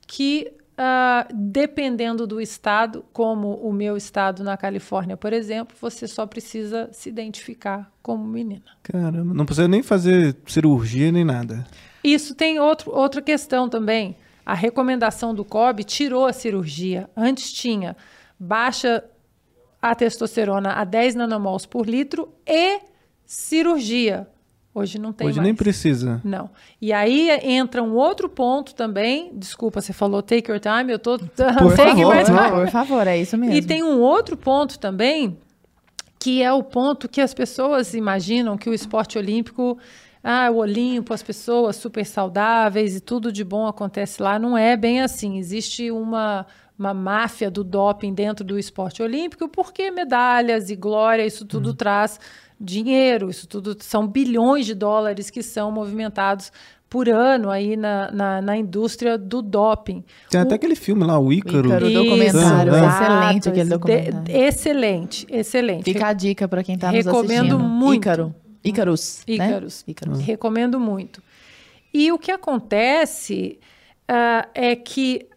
que, ah, dependendo do estado, como o meu estado na Califórnia, por exemplo, você só precisa se identificar como menina. Caramba, não precisa nem fazer cirurgia nem nada. Isso tem outro, outra questão também. A recomendação do COB tirou a cirurgia. Antes tinha baixa a testosterona a 10 nanomols por litro e cirurgia. Hoje não tem Hoje mais. nem precisa. Não. E aí entra um outro ponto também. Desculpa, você falou take your time, eu tô Por take favor, não. Por favor, é isso mesmo. E tem um outro ponto também, que é o ponto que as pessoas imaginam que o esporte olímpico ah, o Olimpo, as pessoas super saudáveis e tudo de bom acontece lá. Não é bem assim. Existe uma, uma máfia do doping dentro do esporte olímpico, porque medalhas e glória, isso tudo uhum. traz dinheiro, isso tudo são bilhões de dólares que são movimentados por ano aí na, na, na, indústria do doping. Tem o, até aquele filme lá, o Ícaro. Ícaro, documentário. É. Excelente aquele documentário. De, excelente, excelente. Fica a dica para quem está nos assistindo. Recomendo muito. Ícaro. Ícaros. Ícaros. Né? Ícaros. Recomendo muito. E o que acontece uh, é que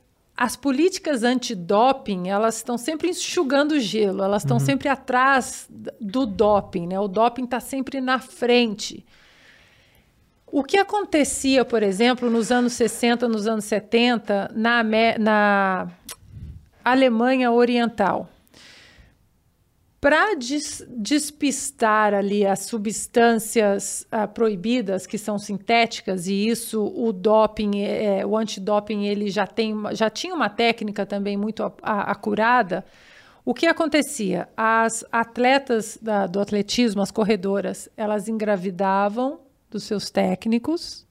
as políticas antidoping, elas estão sempre enxugando gelo, elas estão uhum. sempre atrás do doping, né? O doping está sempre na frente. O que acontecia, por exemplo, nos anos 60, nos anos 70, na, na Alemanha Oriental? Para des despistar ali as substâncias uh, proibidas, que são sintéticas, e isso o doping, é, o antidoping, ele já, tem, já tinha uma técnica também muito acurada, o que acontecia? As atletas da, do atletismo, as corredoras, elas engravidavam dos seus técnicos,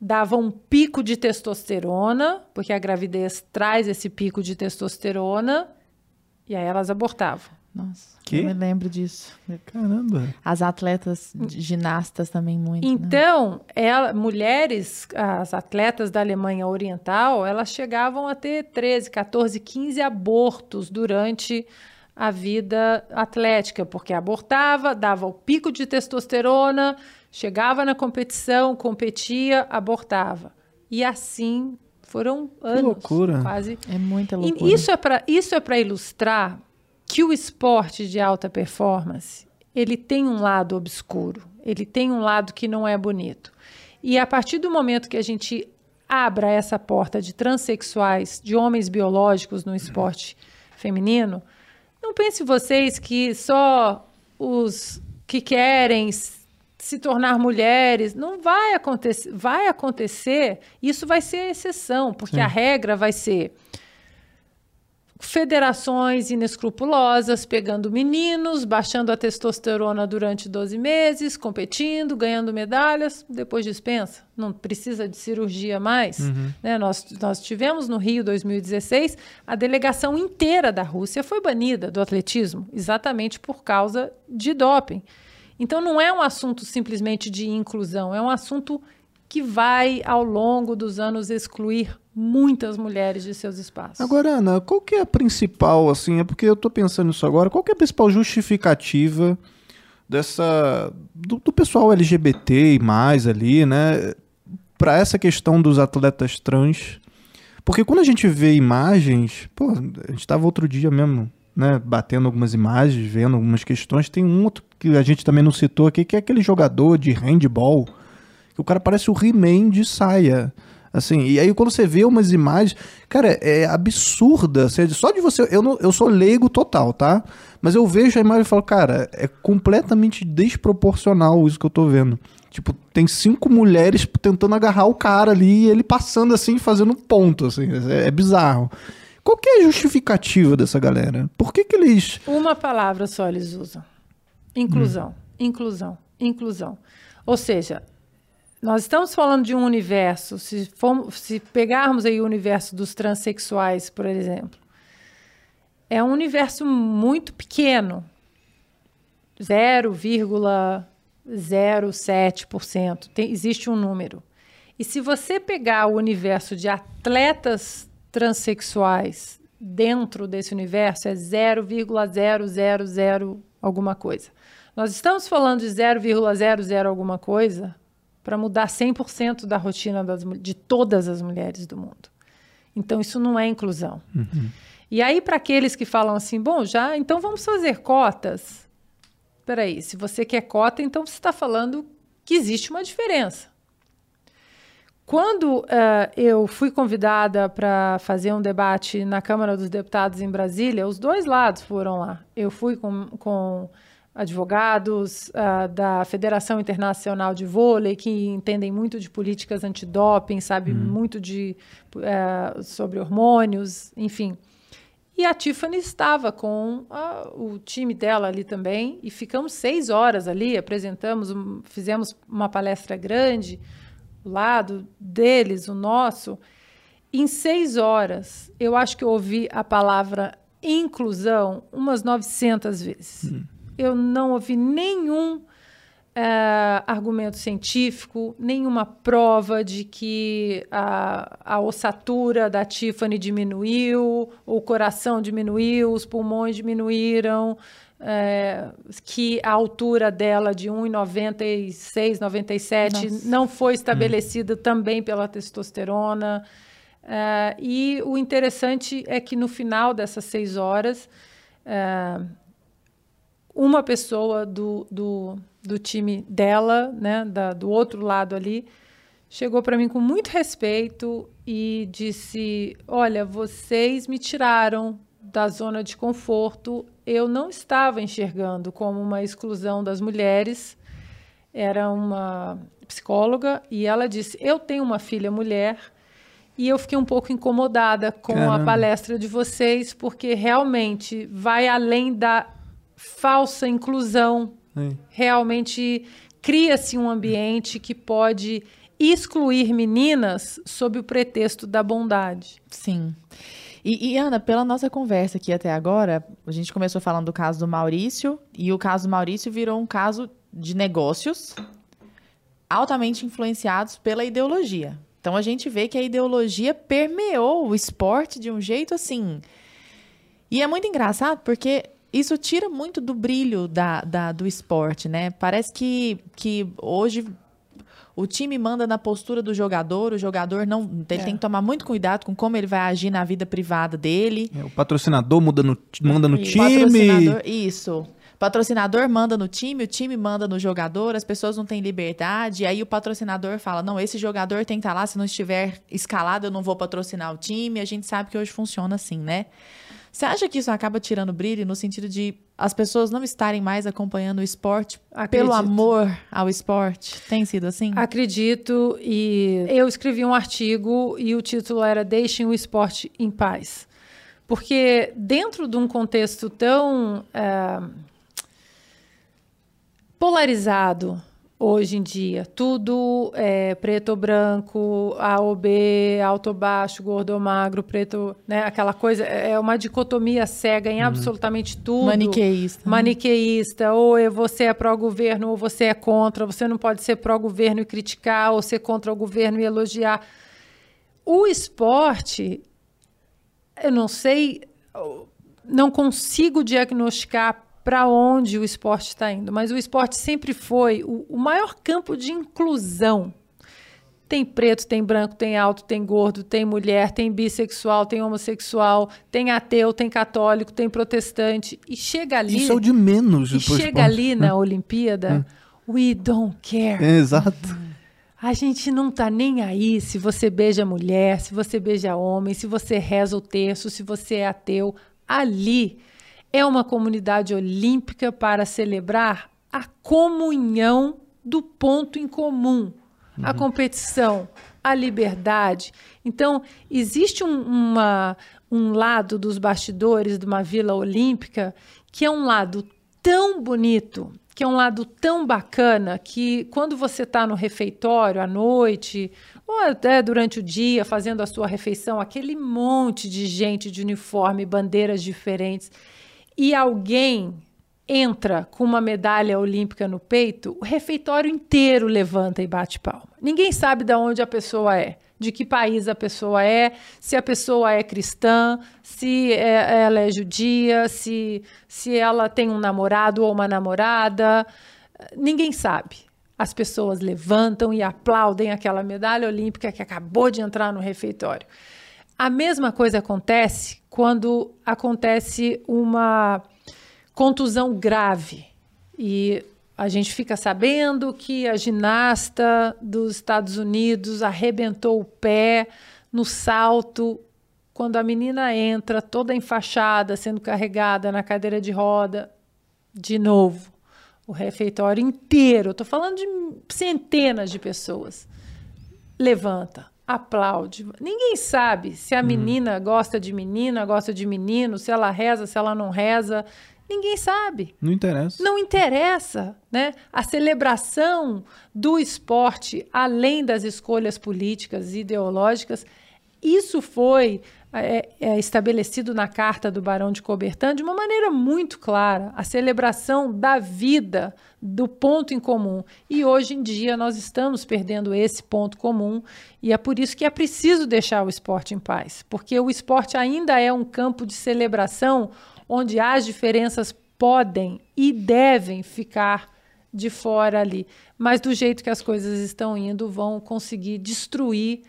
davam um pico de testosterona, porque a gravidez traz esse pico de testosterona, e aí elas abortavam. Nossa, que? eu me lembro disso. Caramba. As atletas ginastas também muito. Né? Então, né? ela, mulheres, as atletas da Alemanha Oriental, elas chegavam a ter 13, 14, 15 abortos durante a vida atlética, porque abortava, dava o pico de testosterona, chegava na competição, competia, abortava. E assim foram anos. Que loucura. Quase. É muita loucura. E isso é para isso é para ilustrar que o esporte de alta performance ele tem um lado obscuro, ele tem um lado que não é bonito. E a partir do momento que a gente abra essa porta de transexuais, de homens biológicos no esporte feminino, não pense vocês que só os que querem se tornar mulheres, não vai acontecer, vai acontecer, isso vai ser exceção, porque Sim. a regra vai ser federações inescrupulosas pegando meninos, baixando a testosterona durante 12 meses, competindo, ganhando medalhas, depois dispensa, não precisa de cirurgia mais. Uhum. Né? Nós, nós tivemos no Rio 2016 a delegação inteira da Rússia foi banida do atletismo, exatamente por causa de doping. Então não é um assunto simplesmente de inclusão, é um assunto que vai, ao longo dos anos, excluir muitas mulheres de seus espaços. Agora, Ana, qual que é a principal, assim, é porque eu estou pensando nisso agora, qual que é a principal justificativa dessa do, do pessoal LGBT e mais ali, né, para essa questão dos atletas trans? Porque quando a gente vê imagens, pô, a gente estava outro dia mesmo, né, batendo algumas imagens, vendo algumas questões, tem um outro que a gente também não citou aqui, que é aquele jogador de handball, que o cara parece o He-Man de saia. Assim, e aí quando você vê umas imagens, cara, é absurda. Seja, só de você. Eu, não, eu sou leigo total, tá? Mas eu vejo a imagem e falo, cara, é completamente desproporcional isso que eu tô vendo. Tipo, tem cinco mulheres tentando agarrar o cara ali e ele passando assim, fazendo ponto, assim. É, é bizarro. Qual que é a justificativa dessa galera? Por que que eles... Uma palavra só eles usam. Inclusão, hum. inclusão, inclusão. Ou seja, nós estamos falando de um universo, se, se pegarmos aí o universo dos transexuais, por exemplo, é um universo muito pequeno, 0,07%. Tem, existe um número. E se você pegar o universo de atletas transexuais dentro desse universo, é 0,000 alguma coisa. Nós estamos falando de 0,00 alguma coisa para mudar 100% da rotina das, de todas as mulheres do mundo. Então, isso não é inclusão. Uhum. E aí, para aqueles que falam assim, bom, já, então vamos fazer cotas. Espera aí, se você quer cota, então você está falando que existe uma diferença. Quando uh, eu fui convidada para fazer um debate na Câmara dos Deputados em Brasília, os dois lados foram lá. Eu fui com, com advogados uh, da Federação Internacional de Vôlei que entendem muito de políticas antidoping, sabe hum. muito de uh, sobre hormônios, enfim. E a Tiffany estava com a, o time dela ali também, e ficamos seis horas ali, apresentamos, fizemos uma palestra grande, o lado deles, o nosso. Em seis horas, eu acho que eu ouvi a palavra inclusão umas 900 vezes. Hum. Eu não ouvi nenhum é, argumento científico, nenhuma prova de que a, a ossatura da Tiffany diminuiu, o coração diminuiu, os pulmões diminuíram, é, que a altura dela de 1,96, 97 Nossa. não foi estabelecida hum. também pela testosterona. É, e o interessante é que no final dessas seis horas, é, uma pessoa do, do, do time dela, né, da, do outro lado ali, chegou para mim com muito respeito e disse: Olha, vocês me tiraram da zona de conforto. Eu não estava enxergando como uma exclusão das mulheres. Era uma psicóloga e ela disse: Eu tenho uma filha mulher. E eu fiquei um pouco incomodada com Caramba. a palestra de vocês, porque realmente vai além da falsa inclusão. Sim. Realmente cria-se um ambiente que pode excluir meninas sob o pretexto da bondade. Sim. E, e, Ana, pela nossa conversa aqui até agora, a gente começou falando do caso do Maurício, e o caso do Maurício virou um caso de negócios altamente influenciados pela ideologia. Então a gente vê que a ideologia permeou o esporte de um jeito assim. E é muito engraçado porque isso tira muito do brilho da, da, do esporte, né? Parece que, que hoje o time manda na postura do jogador, o jogador não. Ele é. tem que tomar muito cuidado com como ele vai agir na vida privada dele. É, o patrocinador muda no, manda no time. Isso. O patrocinador manda no time, o time manda no jogador, as pessoas não têm liberdade. aí o patrocinador fala: não, esse jogador tem que estar lá, se não estiver escalado, eu não vou patrocinar o time. A gente sabe que hoje funciona assim, né? Você acha que isso acaba tirando brilho no sentido de as pessoas não estarem mais acompanhando o esporte Acredito. pelo amor ao esporte? Tem sido assim? Acredito. E eu escrevi um artigo e o título era Deixem o Esporte em Paz. Porque dentro de um contexto tão é, polarizado, hoje em dia. Tudo é preto ou branco, A ou B, alto ou baixo, gordo ou magro, preto, né? Aquela coisa, é, é uma dicotomia cega em uhum. absolutamente tudo. Maniqueísta. Maniqueísta. Ou é você é pró-governo ou você é contra. Você não pode ser pró-governo e criticar, ou ser contra o governo e elogiar. O esporte, eu não sei, não consigo diagnosticar para onde o esporte está indo, mas o esporte sempre foi o, o maior campo de inclusão. Tem preto, tem branco, tem alto, tem gordo, tem mulher, tem bissexual, tem homossexual, tem ateu, tem católico, tem protestante. E chega ali. Isso é o de menos. E chega esporte. ali na é. Olimpíada, é. we don't care. É, exato. A gente não tá nem aí se você beija mulher, se você beija homem, se você reza o terço, se você é ateu. Ali é uma comunidade olímpica para celebrar a comunhão do ponto em comum, uhum. a competição, a liberdade. Então, existe um, uma, um lado dos bastidores de uma vila olímpica que é um lado tão bonito, que é um lado tão bacana, que quando você está no refeitório à noite, ou até durante o dia, fazendo a sua refeição, aquele monte de gente de uniforme, bandeiras diferentes e alguém entra com uma medalha olímpica no peito, o refeitório inteiro levanta e bate palma. Ninguém sabe de onde a pessoa é, de que país a pessoa é, se a pessoa é cristã, se é, ela é judia, se, se ela tem um namorado ou uma namorada. Ninguém sabe. As pessoas levantam e aplaudem aquela medalha olímpica que acabou de entrar no refeitório. A mesma coisa acontece quando acontece uma contusão grave. E a gente fica sabendo que a ginasta dos Estados Unidos arrebentou o pé no salto quando a menina entra toda enfaixada, sendo carregada na cadeira de roda. De novo, o refeitório inteiro, estou falando de centenas de pessoas, levanta, aplaude. Ninguém sabe se a menina gosta de menina, gosta de menino, se ela reza, se ela não reza. Ninguém sabe. Não interessa. Não interessa, né? A celebração do esporte, além das escolhas políticas e ideológicas, isso foi é, é, estabelecido na Carta do Barão de Cobertan de uma maneira muito clara, a celebração da vida, do ponto em comum. E hoje em dia nós estamos perdendo esse ponto comum e é por isso que é preciso deixar o esporte em paz, porque o esporte ainda é um campo de celebração onde as diferenças podem e devem ficar de fora ali. Mas do jeito que as coisas estão indo, vão conseguir destruir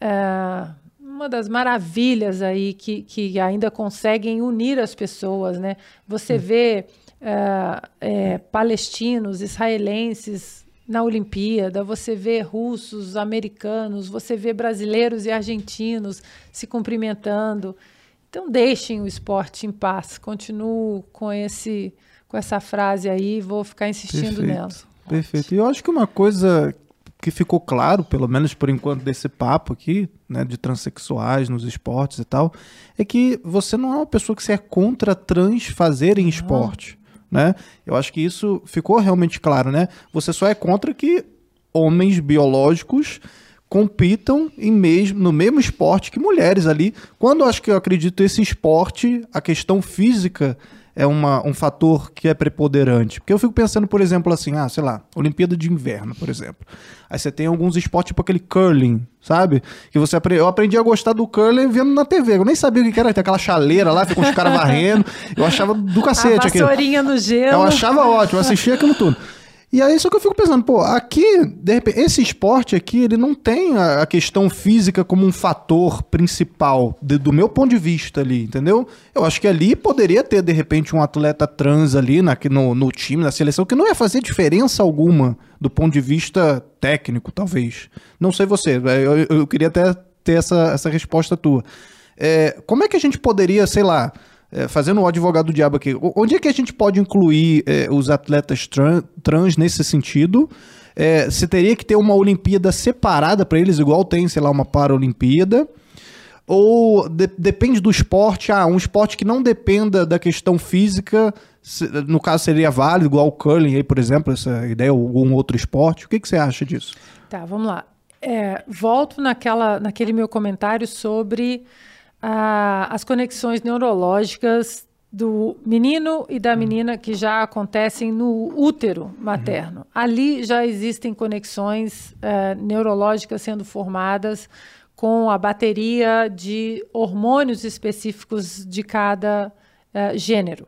é, uma das maravilhas aí que, que ainda conseguem unir as pessoas, né? Você hum. vê é, é, palestinos, israelenses na Olimpíada, você vê russos, americanos, você vê brasileiros e argentinos se cumprimentando. Então deixem o esporte em paz. Continuo com esse com essa frase aí, vou ficar insistindo Perfeito. nela. Perfeito. E eu acho que uma coisa que ficou claro, pelo menos por enquanto desse papo aqui, né, de transexuais nos esportes e tal, é que você não é uma pessoa que você é contra trans fazerem esporte, né? Eu acho que isso ficou realmente claro, né? Você só é contra que homens biológicos compitam em mesmo, no mesmo esporte que mulheres ali. Quando eu acho que eu acredito esse esporte, a questão física é uma, um fator que é preponderante. Porque eu fico pensando, por exemplo, assim, ah, sei lá, Olimpíada de Inverno, por exemplo. Aí você tem alguns esportes, tipo aquele curling, sabe? Que você eu aprendi a gostar do curling vendo na TV. Eu nem sabia o que era, tem aquela chaleira lá, fica os caras varrendo. Eu achava do cacete. A vassourinha aquilo. no gelo. Eu achava ótimo, eu assistia aquilo tudo. E aí só que eu fico pensando, pô, aqui, de repente, esse esporte aqui, ele não tem a, questão física como um fator principal, de, do meu ponto de vista ali, entendeu? Eu acho que ali poderia ter, de repente, um atleta trans ali na, no, no time, na seleção, que não ia fazer diferença alguma do ponto de vista técnico, talvez. Não sei você, eu, eu queria até ter essa, essa resposta tua. É, como é que a gente poderia, sei lá, é, fazendo o advogado do diabo aqui, onde é que a gente pode incluir é, os atletas trans, trans nesse sentido? É, se teria que ter uma Olimpíada separada para eles, igual tem, sei lá, uma Paralimpíada? Ou de, depende do esporte? Ah, um esporte que não dependa da questão física, se, no caso seria válido, igual o curling aí, por exemplo, essa ideia, ou algum outro esporte. O que, que você acha disso? Tá, vamos lá. É, volto naquela, naquele meu comentário sobre ah, as conexões neurológicas do menino e da uhum. menina que já acontecem no útero materno. Uhum. Ali já existem conexões eh, neurológicas sendo formadas com a bateria de hormônios específicos de cada eh, gênero.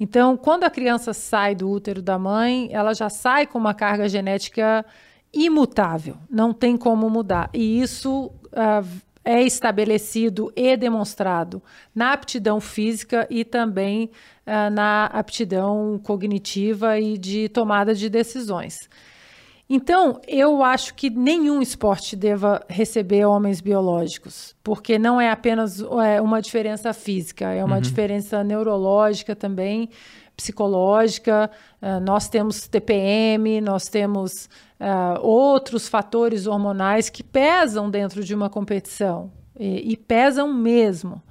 Então, quando a criança sai do útero da mãe, ela já sai com uma carga genética imutável, não tem como mudar. E isso uh, é estabelecido e demonstrado na aptidão física e também uh, na aptidão cognitiva e de tomada de decisões. Então, eu acho que nenhum esporte deva receber homens biológicos, porque não é apenas é, uma diferença física, é uma uhum. diferença neurológica também, psicológica. Uh, nós temos TPM, nós temos uh, outros fatores hormonais que pesam dentro de uma competição e pesam mesmo.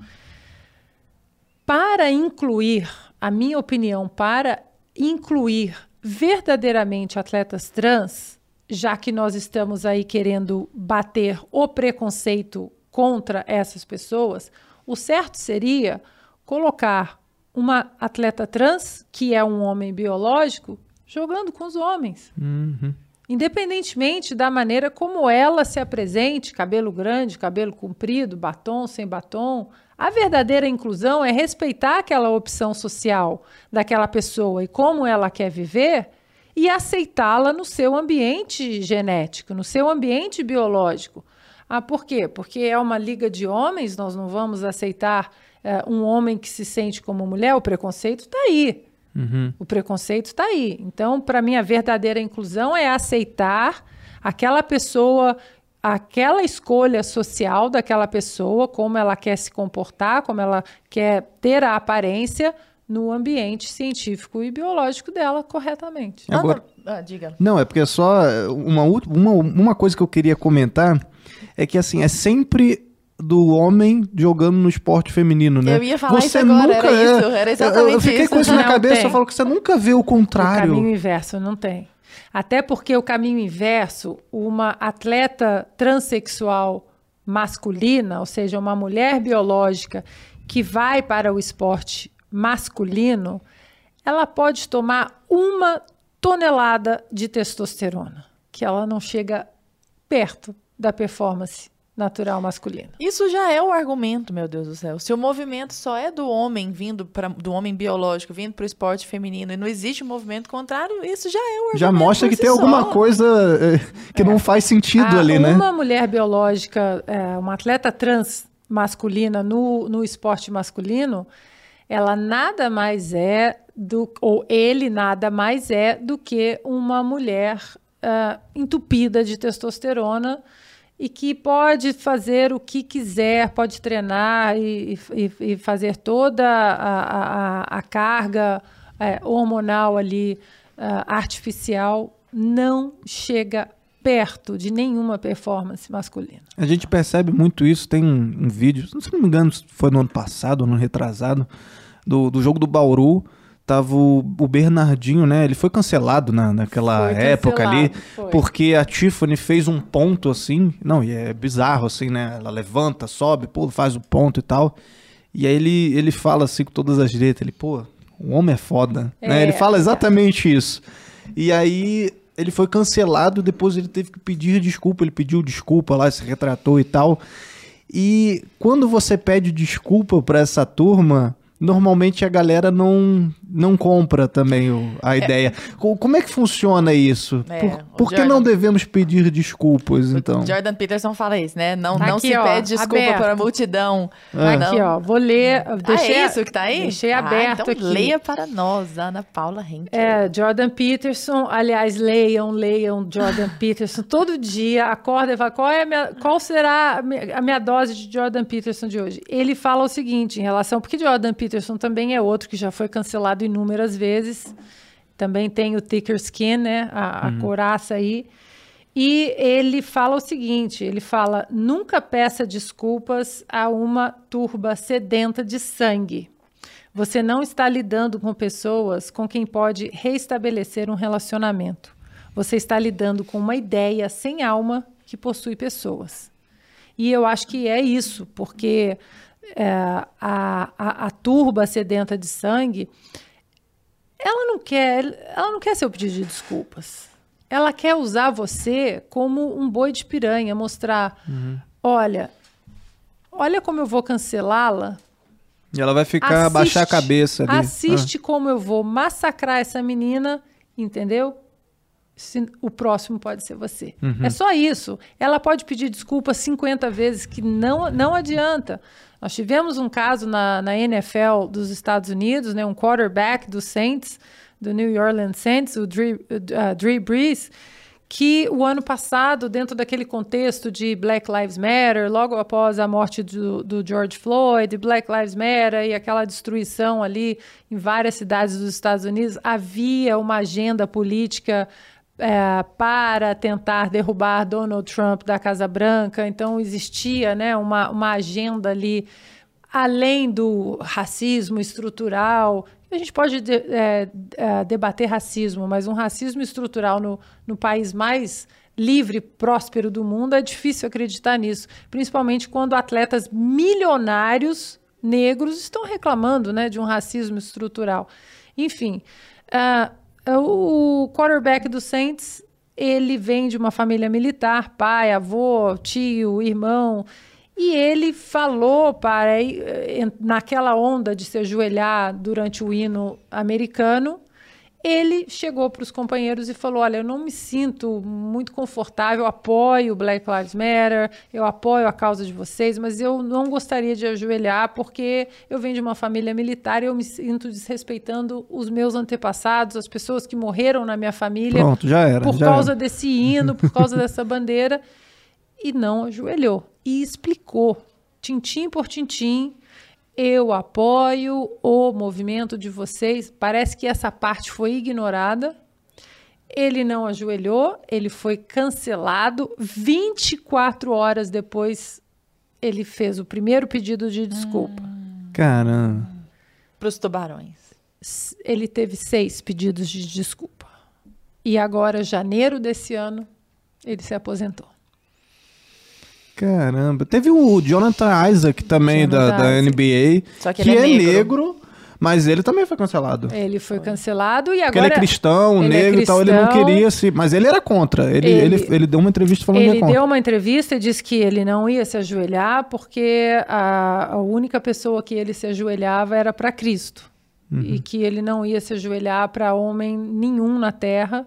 Para incluir, a minha opinião, para incluir verdadeiramente atletas trans, já que nós estamos aí querendo bater o preconceito contra essas pessoas, o certo seria colocar uma atleta trans, que é um homem biológico, jogando com os homens. Uhum. Independentemente da maneira como ela se apresente, cabelo grande, cabelo comprido, batom, sem batom, a verdadeira inclusão é respeitar aquela opção social daquela pessoa e como ela quer viver e aceitá-la no seu ambiente genético, no seu ambiente biológico. Ah, por quê? Porque é uma liga de homens, nós não vamos aceitar é, um homem que se sente como mulher, o preconceito está aí. Uhum. O preconceito está aí. Então, para mim, a verdadeira inclusão é aceitar aquela pessoa, aquela escolha social daquela pessoa, como ela quer se comportar, como ela quer ter a aparência no ambiente científico e biológico dela corretamente. Agora, ah, diga. Não, é porque é só uma, uma, uma coisa que eu queria comentar é que assim, é sempre do homem jogando no esporte feminino, né? Eu ia falar isso agora, era isso, era exatamente eu, eu fiquei isso. com isso na Não cabeça, tem. eu falo que você nunca vê o O contrário. caminho inverso não tem. Até porque o caminho inverso, uma atleta transexual masculina, ou seja, uma mulher biológica que vai para o esporte masculino, ela pode tomar uma tonelada de testosterona, que ela não chega perto da performance natural masculina. Isso já é o argumento, meu Deus do céu. Se o movimento só é do homem vindo para do homem biológico vindo para o esporte feminino e não existe um movimento contrário, isso já é o argumento. Já mostra que si tem alguma só. coisa eh, que não faz sentido Ah, ali, né? Uma mulher biológica, é, uma atleta trans masculina no, no esporte masculino, ela nada mais é do, ou ele nada mais é do que uma mulher ah, entupida de testosterona e que pode fazer o que quiser, pode treinar e, e- e fazer toda a, a- a- carga é, hormonal ali ah, artificial, não chega perto de nenhuma performance masculina. A gente percebe muito isso. Tem um, um vídeo, se não me engano, foi no ano passado no ano retrasado, do, do jogo do Bauru. Tava o, o Bernardinho, né? Ele foi cancelado na, naquela Foi época ali, foi. porque a Tiffany fez um ponto assim. Não, e é bizarro assim, né? Ela levanta, sobe, pula, faz o ponto e tal. E aí ele, ele fala assim com todas as letras, ele, pô, o homem é foda, né? É, Ele fala é. exatamente isso. E aí ele foi cancelado, depois ele teve que pedir desculpa, ele pediu desculpa lá, se retratou e tal. E quando você pede desculpa pra essa turma, normalmente a galera não não compra também o- a ideia. Co- Como é que funciona isso? É, por o por que Jordan- não devemos pedir desculpas, então? Jordan Peterson fala isso, né? Não, não Aqui, se ó, pede desculpa aberto. para a multidão. É. Não. Aqui, ó, vou ler. Deixei, ah, é isso que tá aí? Deixei Ah, aberto então aqui. leia para nós, Ana Paula Henkel. É, Jordan Peterson, aliás, leiam, leiam Jordan Peterson. Todo dia acorda e fala: qual, é a minha- qual será a minha, a minha dose de Jordan Peterson de hoje? Ele fala o seguinte em relação, porque Jordan Peterson também é outro que já foi cancelado inúmeras vezes. Também tem o thicker skin, né? A, a couraça aí. E ele fala o seguinte: ele fala, nunca peça desculpas a uma turba sedenta de sangue. Você não está lidando com pessoas com quem pode reestabelecer um relacionamento. Você está lidando com uma ideia sem alma que possui pessoas. E eu acho que é isso, porque é, a, a, a turba sedenta de sangue, ela não quer, ela não quer seu pedido de desculpas. Ela quer usar você como um boi de piranha, mostrar, olha, olha como eu vou cancelá-la, E ela vai ficar, baixar a cabeça ali. Ah. Assiste como eu vou massacrar essa menina, entendeu? Se- o próximo pode ser você. Uhum. É só isso. Ela pode pedir desculpa 50 vezes, que não, não adianta. Nós tivemos um caso na, na NFL dos Estados Unidos, né, um quarterback do Saints, do New Orleans Saints, o Drew, uh, Drew Brees, que o ano passado, dentro daquele contexto de Black Lives Matter, logo após a morte do, do George Floyd, Black Lives Matter e aquela destruição ali em várias cidades dos Estados Unidos, havia uma agenda política é, para tentar derrubar Donald Trump da Casa Branca. Então existia né, uma, uma agenda ali além do racismo estrutural, a gente pode de- é, é, debater racismo, mas um racismo estrutural no, no país mais livre, próspero do mundo, é difícil acreditar nisso, principalmente quando atletas milionários negros estão reclamando né, de um racismo estrutural. Enfim, ah, o quarterback do Saints, ele vem de uma família militar, pai, avô, tio, irmão, e ele falou para, eh, naquela onda de se ajoelhar durante o hino americano, ele chegou para os companheiros e falou: Olha, eu não me sinto muito confortável, eu apoio o Black Lives Matter, eu apoio a causa de vocês, mas eu não gostaria de ajoelhar porque eu venho de uma família militar e eu me sinto desrespeitando os meus antepassados, as pessoas que morreram na minha família Pronto, já era. por já causa era. desse hino, por causa dessa bandeira, e não ajoelhou. E explicou, tintim por tintim, eu apoio o movimento de vocês. Parece que essa parte foi ignorada. Ele não ajoelhou, ele foi cancelado. 24 horas depois, ele fez o primeiro pedido de desculpa. Caramba. Para os tubarões. Ele teve seis pedidos de desculpa. E agora, janeiro desse ano, ele se aposentou. Caramba. Teve o Jonathan Isaac também da, Jonathan da Isaac. NBA. Só que que ele é é negro. negro, mas ele também foi cancelado. Ele foi cancelado e Porque agora. ele é cristão, ele é negro e tal, ele não cristão. queria se. Mas ele era contra. Ele, ele... Ele- Ele, deu uma entrevista falando que Ele é contra. deu uma entrevista e disse que ele não ia se ajoelhar porque a, a única pessoa que ele se ajoelhava era para Cristo. Uhum. E que ele não ia se ajoelhar para homem nenhum na terra,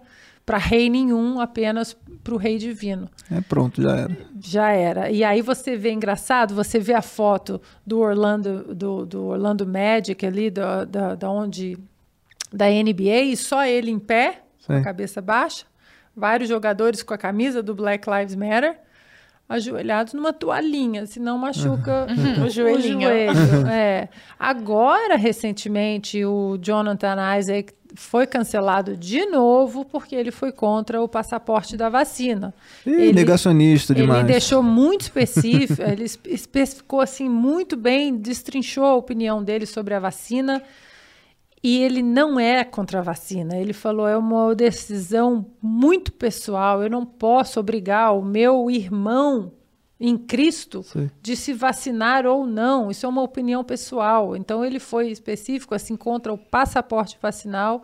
para rei nenhum, apenas para o rei divino. É pronto, já era. Já era. E aí você vê engraçado, você vê a foto do Orlando, do, do Orlando Magic ali, da, da, da onde da NBA, e só ele em pé, com a cabeça baixa, vários jogadores com a camisa do Black Lives Matter, ajoelhados numa toalhinha, senão machuca o, O joelhinho. joelho. É. Agora, recentemente, o Jonathan Isaac foi cancelado de novo porque ele foi contra o passaporte da vacina. Ih, Ele- negacionista demais. ele deixou muito específico, ele es- especificou assim muito bem, destrinchou a opinião dele sobre a vacina. E ele não é contra a vacina. Ele falou: é uma decisão muito pessoal. Eu não posso obrigar o meu irmão em Cristo Sei. de se vacinar ou não. Isso é uma opinião pessoal. Então ele foi específico assim contra o passaporte vacinal.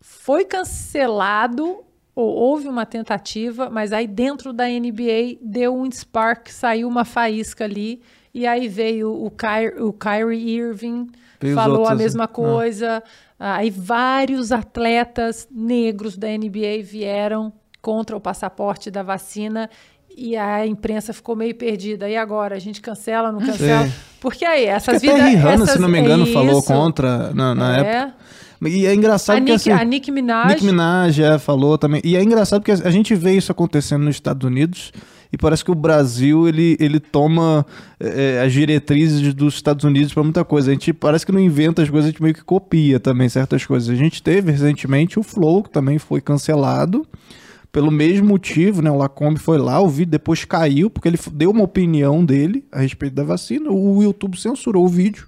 Foi cancelado ou houve uma tentativa, mas aí dentro da NBA deu um spark, saiu uma faísca ali e aí veio o, Ky o Kyrie Irving falou a outros, mesma ah. coisa. Aí vários atletas negros da NBA vieram contra o passaporte da vacina e a imprensa ficou meio perdida. E agora? A gente cancela, não cancela? Porque aí, essas que até vidas... Rihanna, essas, se não me engano, é falou contra na, na É. época. E é engraçado A que Nick, assim... a Nicki Minaj... Nick Minaj é, falou também. E é engraçado porque a gente vê isso acontecendo nos Estados Unidos e parece que o Brasil ele, ele toma é, as diretrizes dos Estados Unidos para muita coisa. A gente parece que não inventa as coisas, a gente meio que copia também certas coisas. A gente teve recentemente o Flow, que também foi cancelado pelo mesmo motivo, né? O Lacombe foi lá, o vídeo depois caiu porque ele deu uma opinião dele a respeito da vacina. O YouTube censurou o vídeo.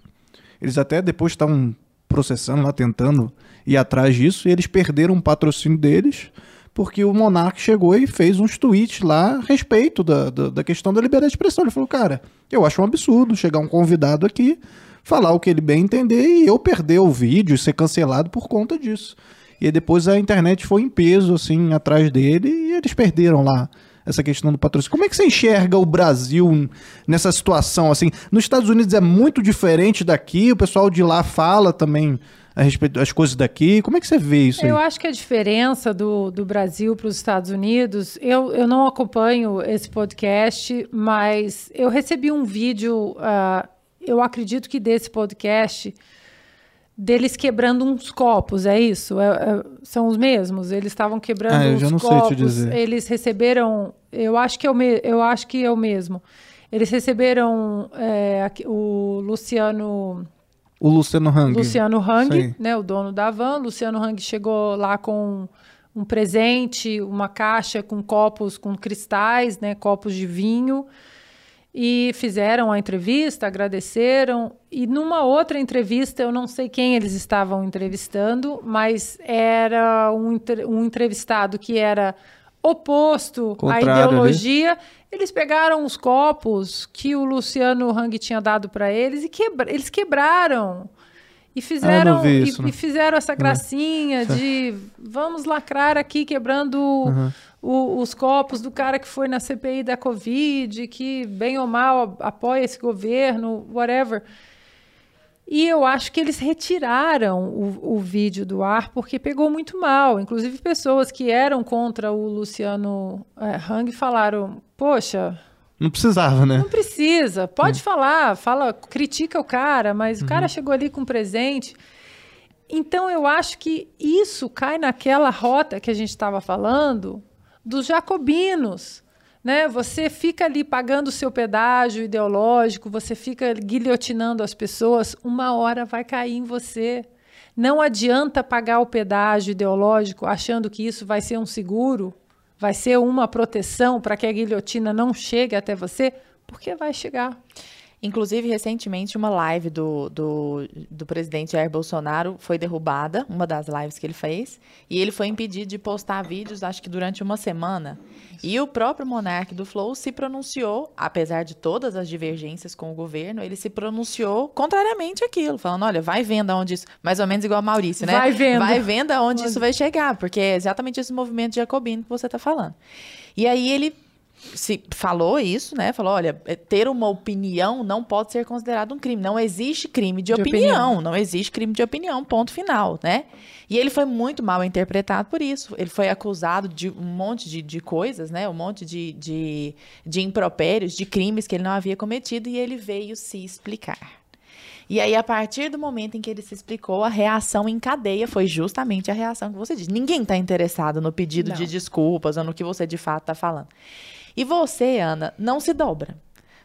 Eles até depois estavam processando lá, tentando ir atrás disso, e eles perderam o patrocínio deles, porque o Monark chegou e fez uns tweets lá a respeito da, da, da questão da liberdade de expressão. Ele falou, cara, eu acho um absurdo chegar um convidado aqui, falar o que ele bem entender, e eu perder o vídeo e ser cancelado por conta disso. E depois a internet foi em peso, assim, atrás dele, e eles perderam lá essa questão do patrocínio. Como é que você enxerga o Brasil nessa situação? Assim, nos Estados Unidos é muito diferente daqui, o pessoal de lá fala também a respeito das coisas daqui. Como é que você vê isso aí? Eu acho que a diferença do, do Brasil para os Estados Unidos, eu, eu não acompanho esse podcast, mas eu recebi um vídeo, ah, eu acredito que desse podcast, deles quebrando uns copos, é isso? É- é- são os mesmos? Eles estavam quebrando Ah, eu já não sei te copos. dizer. Eles receberam, eu acho que é o, me, eu acho que é o mesmo. Eles receberam é, o Luciano O Luciano Hang. Luciano Hang, né, o dono da van. Luciano Hang chegou lá com um presente, uma caixa com copos com cristais, né, copos de vinho. E fizeram a entrevista, agradeceram. E numa outra entrevista, eu não sei quem eles estavam entrevistando, mas era um, um entrevistado que era oposto à Contrário ali. ideologia. Eles pegaram os copos que o Luciano Hang tinha dado para eles e quebra eles quebraram. E fizeram, vi e- isso, e, né? fizeram essa gracinha de vamos lacrar aqui quebrando Uhum. O- os copos do cara que foi na CPI da Covid, que bem ou mal apoia esse governo, whatever. E eu acho que eles retiraram o, o vídeo do ar porque pegou muito mal. Inclusive, pessoas que eram contra o Luciano eh, Hang falaram: Poxa, Não precisava, né? não precisa, pode falar, fala, critica o cara, mas o cara chegou ali com um presente. Então eu acho que isso cai naquela rota que a gente estava falando dos jacobinos. Né? Você fica ali pagando o seu pedágio ideológico, você fica guilhotinando as pessoas, uma hora vai cair em você. Não adianta pagar o pedágio ideológico achando que isso vai ser um seguro, vai ser uma proteção para que a guilhotina não chegue até você, porque vai chegar. Inclusive, recentemente, uma live do, do, do, presidente Jair Bolsonaro foi derrubada, uma das lives que ele fez, e ele foi impedido de postar vídeos, acho que durante uma semana. E o próprio monarca do Flow se pronunciou, apesar de todas as divergências com o governo, ele se pronunciou contrariamente àquilo, falando: olha, vai vendo aonde isso. Mais ou menos igual a Maurício, né? Vai vendo. Vai vendo aonde isso vai chegar, porque é exatamente esse movimento jacobino que você está falando. E aí ele se falou isso, né? Falou, olha, é, ter uma opinião não pode ser considerado um crime. Não existe crime de, de opinião, opinião, não existe crime de opinião, ponto final, né? E ele foi muito mal interpretado por isso. Ele foi acusado de um monte de, de coisas, né? Um monte de, de, de impropérios, de crimes que ele não havia cometido e ele veio se explicar. E aí, a partir do momento em que ele se explicou, a reação em cadeia foi justamente a reação que você disse. Ninguém está interessado no pedido não. de desculpas ou no que você de fato está falando. E você, Ana, não se dobra.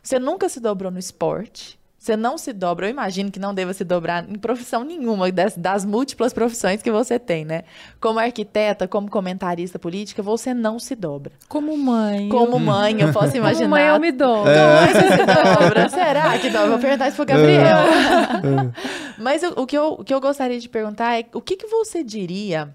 Você nunca se dobrou no esporte. Você não se dobra, eu imagino que não deva se dobrar em profissão nenhuma das, das, múltiplas profissões que você tem, né? Como arquiteta, como comentarista política, você não se dobra. Como mãe. Como mãe, eu posso imaginar. Como mãe, eu me dobro. É. Como você se dobra? Será que dobra? Vou perguntar isso pro Gabriel. É. Mas o, o, que eu, o que eu gostaria de perguntar é o que, que você diria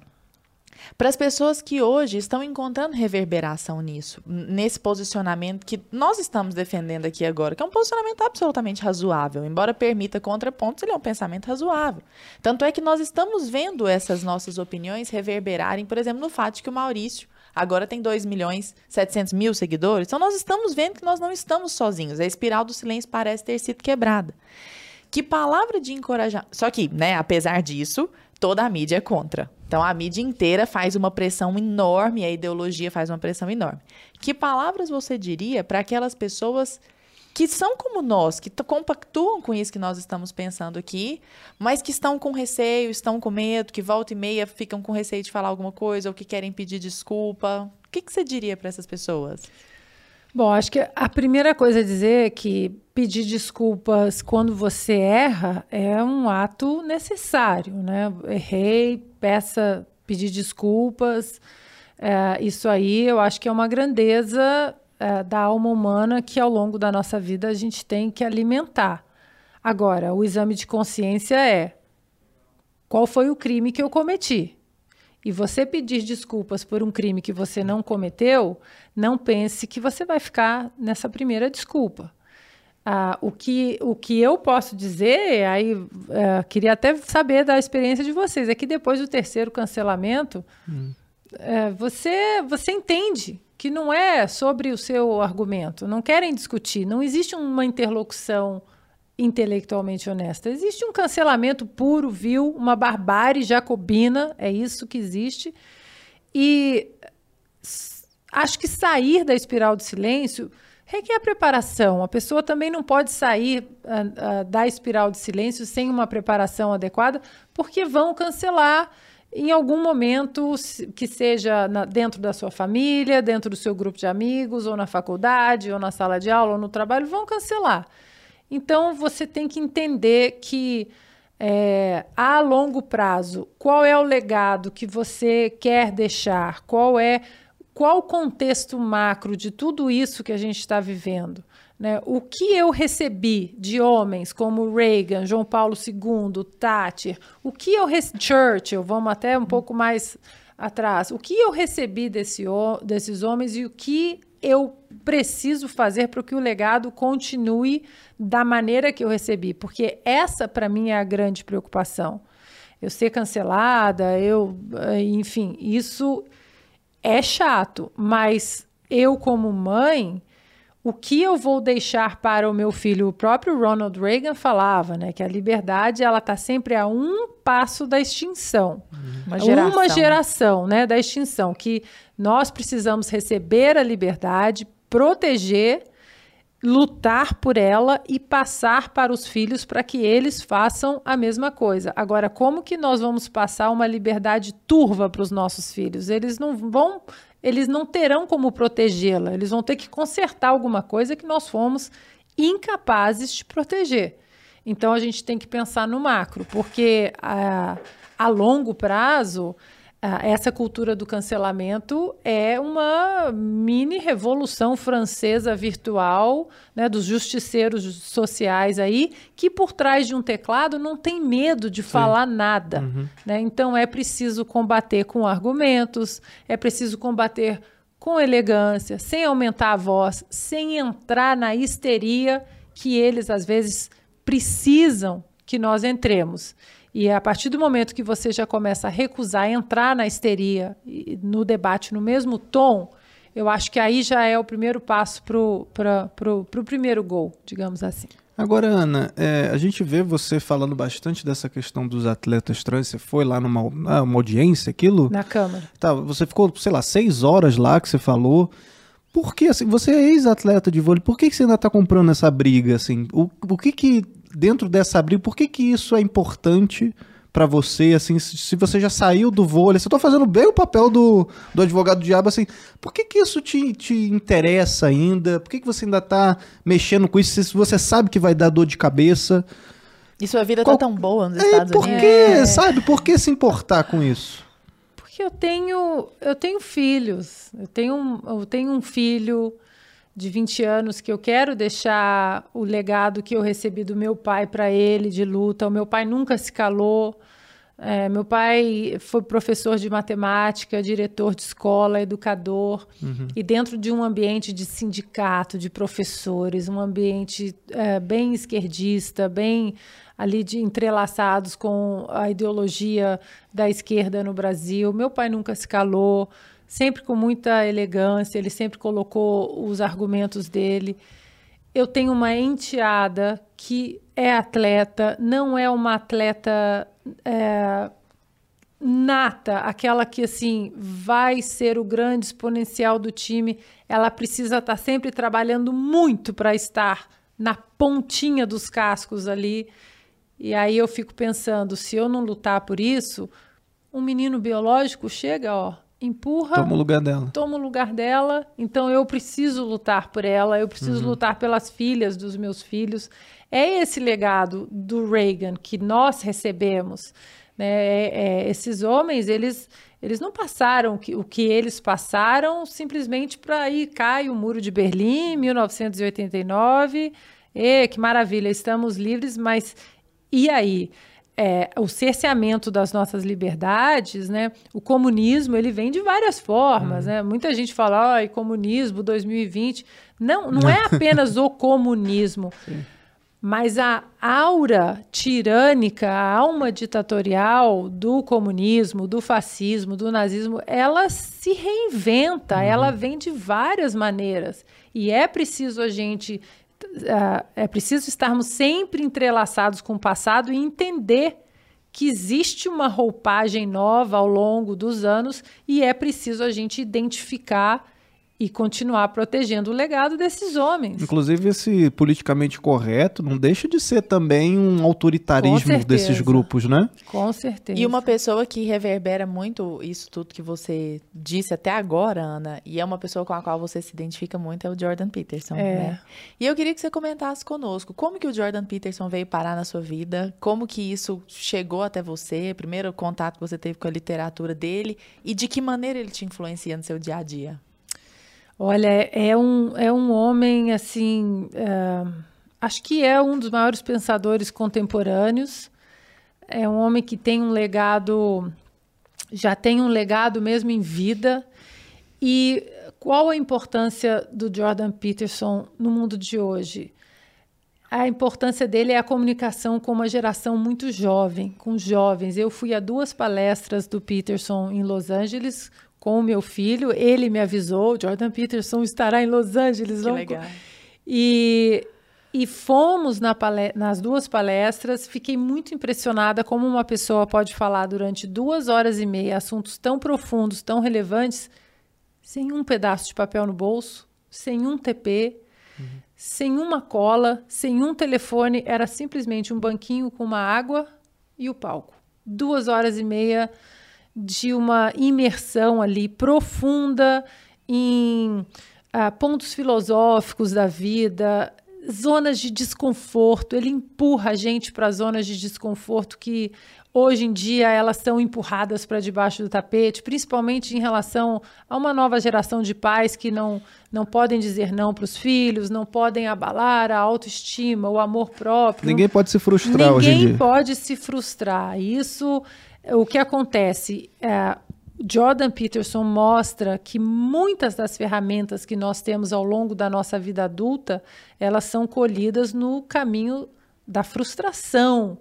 para as pessoas que hoje estão encontrando reverberação nisso, nesse posicionamento que nós estamos defendendo aqui agora, que é um posicionamento absolutamente razoável, embora permita contrapontos, ele é um pensamento razoável. Tanto é que nós estamos vendo essas nossas opiniões reverberarem, por exemplo, no fato de que o Maurício agora tem 2 milhões 700 mil seguidores. Então nós estamos vendo que nós não estamos sozinhos. A espiral do silêncio parece ter sido quebrada. Que palavra de encorajamento. Só que, né, apesar disso, toda a mídia é contra. Então a mídia inteira faz uma pressão enorme, a ideologia faz uma pressão enorme. Que palavras você diria para aquelas pessoas que são como nós, que compactuam com isso que nós estamos pensando aqui, mas que estão com receio, estão com medo, que volta e meia ficam com receio de falar alguma coisa ou que querem pedir desculpa? O que, que você diria para essas pessoas? Bom, acho que a primeira coisa a dizer é que pedir desculpas quando você erra é um ato necessário, né? Errei, peça, pedir desculpas. É, isso aí eu acho que é uma grandeza é, da alma humana que ao longo da nossa vida a gente tem que alimentar. Agora, o exame de consciência é qual foi o crime que eu cometi? e você pedir desculpas por um crime que você não cometeu, não pense que você vai ficar nessa primeira desculpa. Ah, o, que, o que eu posso dizer, aí é, queria até saber da experiência de vocês, é que depois do terceiro cancelamento, hum. é, você, você entende que não é sobre o seu argumento, não querem discutir, não existe uma interlocução intelectualmente honesta. Existe um cancelamento puro, vil, uma barbárie jacobina, é isso que existe. E acho que sair da espiral do silêncio requer preparação. A pessoa também não pode sair uh, uh, da espiral de silêncio sem uma preparação adequada, porque vão cancelar em algum momento, que seja na, dentro da sua família, dentro do seu grupo de amigos, ou na faculdade, ou na sala de aula, ou no trabalho, vão cancelar. Então você tem que entender que é, a longo prazo, qual é o legado que você quer deixar? Qual é qual o contexto macro de tudo isso que a gente está vivendo? Né? O que eu recebi de homens como Reagan, João Paulo II, Thatcher, o que eu Churchill, vamos até um pouco mais atrás, o que eu recebi desse, desses homens e o que eu preciso fazer para que o legado continue da maneira que eu recebi? Porque essa, para mim, é a grande preocupação. Eu ser cancelada, eu, enfim, isso é chato, mas eu, como mãe, o que eu vou deixar para o meu filho? O próprio Ronald Reagan falava, né, que a liberdade ela está sempre a um passo da extinção, uma geração. uma geração, né, da extinção, que nós precisamos receber a liberdade, proteger, lutar por ela e passar para os filhos para que eles façam a mesma coisa. Agora, como que nós vamos passar uma liberdade turva para os nossos filhos? Eles não vão, eles não terão como protegê-la. Eles vão ter que consertar alguma coisa que nós fomos incapazes de proteger. Então a gente tem que pensar no macro, porque a a longo prazo, essa cultura do cancelamento é uma mini revolução francesa virtual, né, dos justiceiros sociais aí, que por trás de um teclado não tem medo de Sim. falar nada. Uhum. Né? Então é preciso combater com argumentos, é preciso combater com elegância, sem aumentar a voz, sem entrar na histeria que eles às vezes precisam que nós entremos. E é a partir do momento que você já começa a recusar entrar na histeria, no debate no mesmo tom, eu acho que aí já é o primeiro passo para o primeiro gol, digamos assim. Agora, Ana, é, a gente vê você falando bastante dessa questão dos atletas trans. Você foi lá numa uma audiência, aquilo? Na Câmara. Tá, você ficou, sei lá, seis horas lá que você falou. Por que, assim, você é ex-atleta de vôlei, por que, que você ainda está comprando essa briga, assim? O, o que que dentro dessa briga, por que, que isso é importante para você, assim, se você já saiu do vôlei, você tá fazendo bem o papel do, do advogado diabo, assim, por que que isso te, te interessa ainda? Por que que você ainda tá mexendo com isso se você sabe que vai dar dor de cabeça? E sua vida tá Qual... tá tão boa nos é, Estados por Unidos. Por que, é. sabe? Por que se importar com isso? Porque eu tenho, eu tenho filhos. Eu tenho, eu tenho um filho de 20 anos que eu quero deixar o legado que eu recebi do meu pai para ele de luta. O meu pai nunca se calou. É, meu pai foi professor de matemática, diretor de escola, educador, uhum. e dentro de um ambiente de sindicato, de professores, um ambiente é, bem esquerdista, bem ali de entrelaçados com a ideologia da esquerda no Brasil. Meu pai nunca se calou sempre com muita elegância, ele sempre colocou os argumentos dele. Eu tenho uma enteada que é atleta, não é uma atleta é, nata, aquela que assim vai ser o grande exponencial do time. Ela precisa estar sempre trabalhando muito para estar na pontinha dos cascos ali. E aí eu fico pensando, se eu não lutar por isso, um menino biológico chega, ó, empurra. Toma o lugar dela. Toma o lugar dela. Então eu preciso lutar por ela, eu preciso uhum. lutar pelas filhas dos meus filhos. É esse legado do Reagan que nós recebemos. Né? É, é, esses homens, eles, eles não passaram que, o que eles passaram simplesmente para ir cai o muro de Berlim, 1989. E que maravilha, estamos livres, mas e aí? É, o cerceamento das nossas liberdades, né? O comunismo ele vem de várias formas, hum. né? Muita gente fala, ai, comunismo 2020. Não, não é apenas o comunismo. Sim. Mas a aura tirânica, a alma ditatorial do comunismo, do fascismo, do nazismo, ela se reinventa, uhum. ela vem de várias maneiras. E é preciso a gente uh, é preciso estarmos sempre entrelaçados com o passado e entender que existe uma roupagem nova ao longo dos anos e é preciso a gente identificar e continuar protegendo o legado desses homens. Inclusive, esse politicamente correto não deixa de ser também um autoritarismo desses grupos, né? Com certeza. E uma pessoa que reverbera muito isso tudo que você disse até agora, Ana, e é uma pessoa com a qual você se identifica muito, é o Jordan Peterson. É. Né? E eu queria que você comentasse conosco como que o Jordan Peterson veio parar na sua vida, como que isso chegou até você, primeiro contato que você teve com a literatura dele e de que maneira ele te influencia no seu dia a dia. Olha, é um, é um homem, assim, é, acho que é um dos maiores pensadores contemporâneos. É um homem que tem um legado, já tem um legado mesmo em vida. E qual a importância do Jordan Peterson no mundo de hoje? A importância dele é a comunicação com uma geração muito jovem, com jovens. Eu fui a duas palestras do Peterson em Los Angeles com o meu filho. Ele me avisou, Jordan Peterson estará em Los Angeles. Que legal. E, e fomos na nas duas palestras. Fiquei muito impressionada como uma pessoa pode falar durante duas horas e meia assuntos tão profundos, tão relevantes, sem um pedaço de papel no bolso, sem um TP, uhum. sem uma cola, sem um telefone. Era simplesmente um banquinho com uma água e o palco. Duas horas e meia de uma imersão ali profunda em uh, pontos filosóficos da vida, zonas de desconforto, ele empurra a gente para zonas de desconforto que hoje em dia elas são empurradas para debaixo do tapete, principalmente em relação a uma nova geração de pais que não, não podem dizer não para os filhos, não podem abalar a autoestima, o amor próprio. Ninguém pode se frustrar hoje em dia. Ninguém pode se frustrar. Isso, o que acontece, é, Jordan Peterson mostra que muitas das ferramentas que nós temos ao longo da nossa vida adulta, elas são colhidas no caminho da frustração,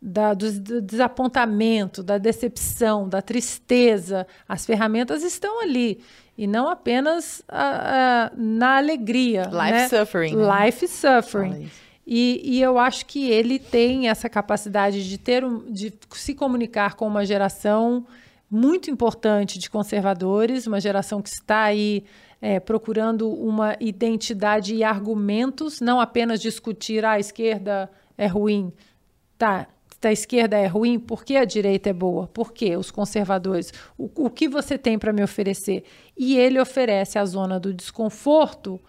da, do, do, desapontamento, da decepção, da tristeza. As ferramentas estão ali. E não apenas a, a, na alegria. Life né? suffering. Né? Life suffering. E, e, eu acho que ele tem essa capacidade de ter um, de se comunicar com uma geração muito importante de conservadores, uma geração que está aí é, procurando uma identidade e argumentos, não apenas discutir ah, a esquerda é ruim. Tá, a esquerda é ruim, por que a direita é boa? Por que os conservadores? O, o que você tem para me oferecer? E ele oferece a zona do desconforto,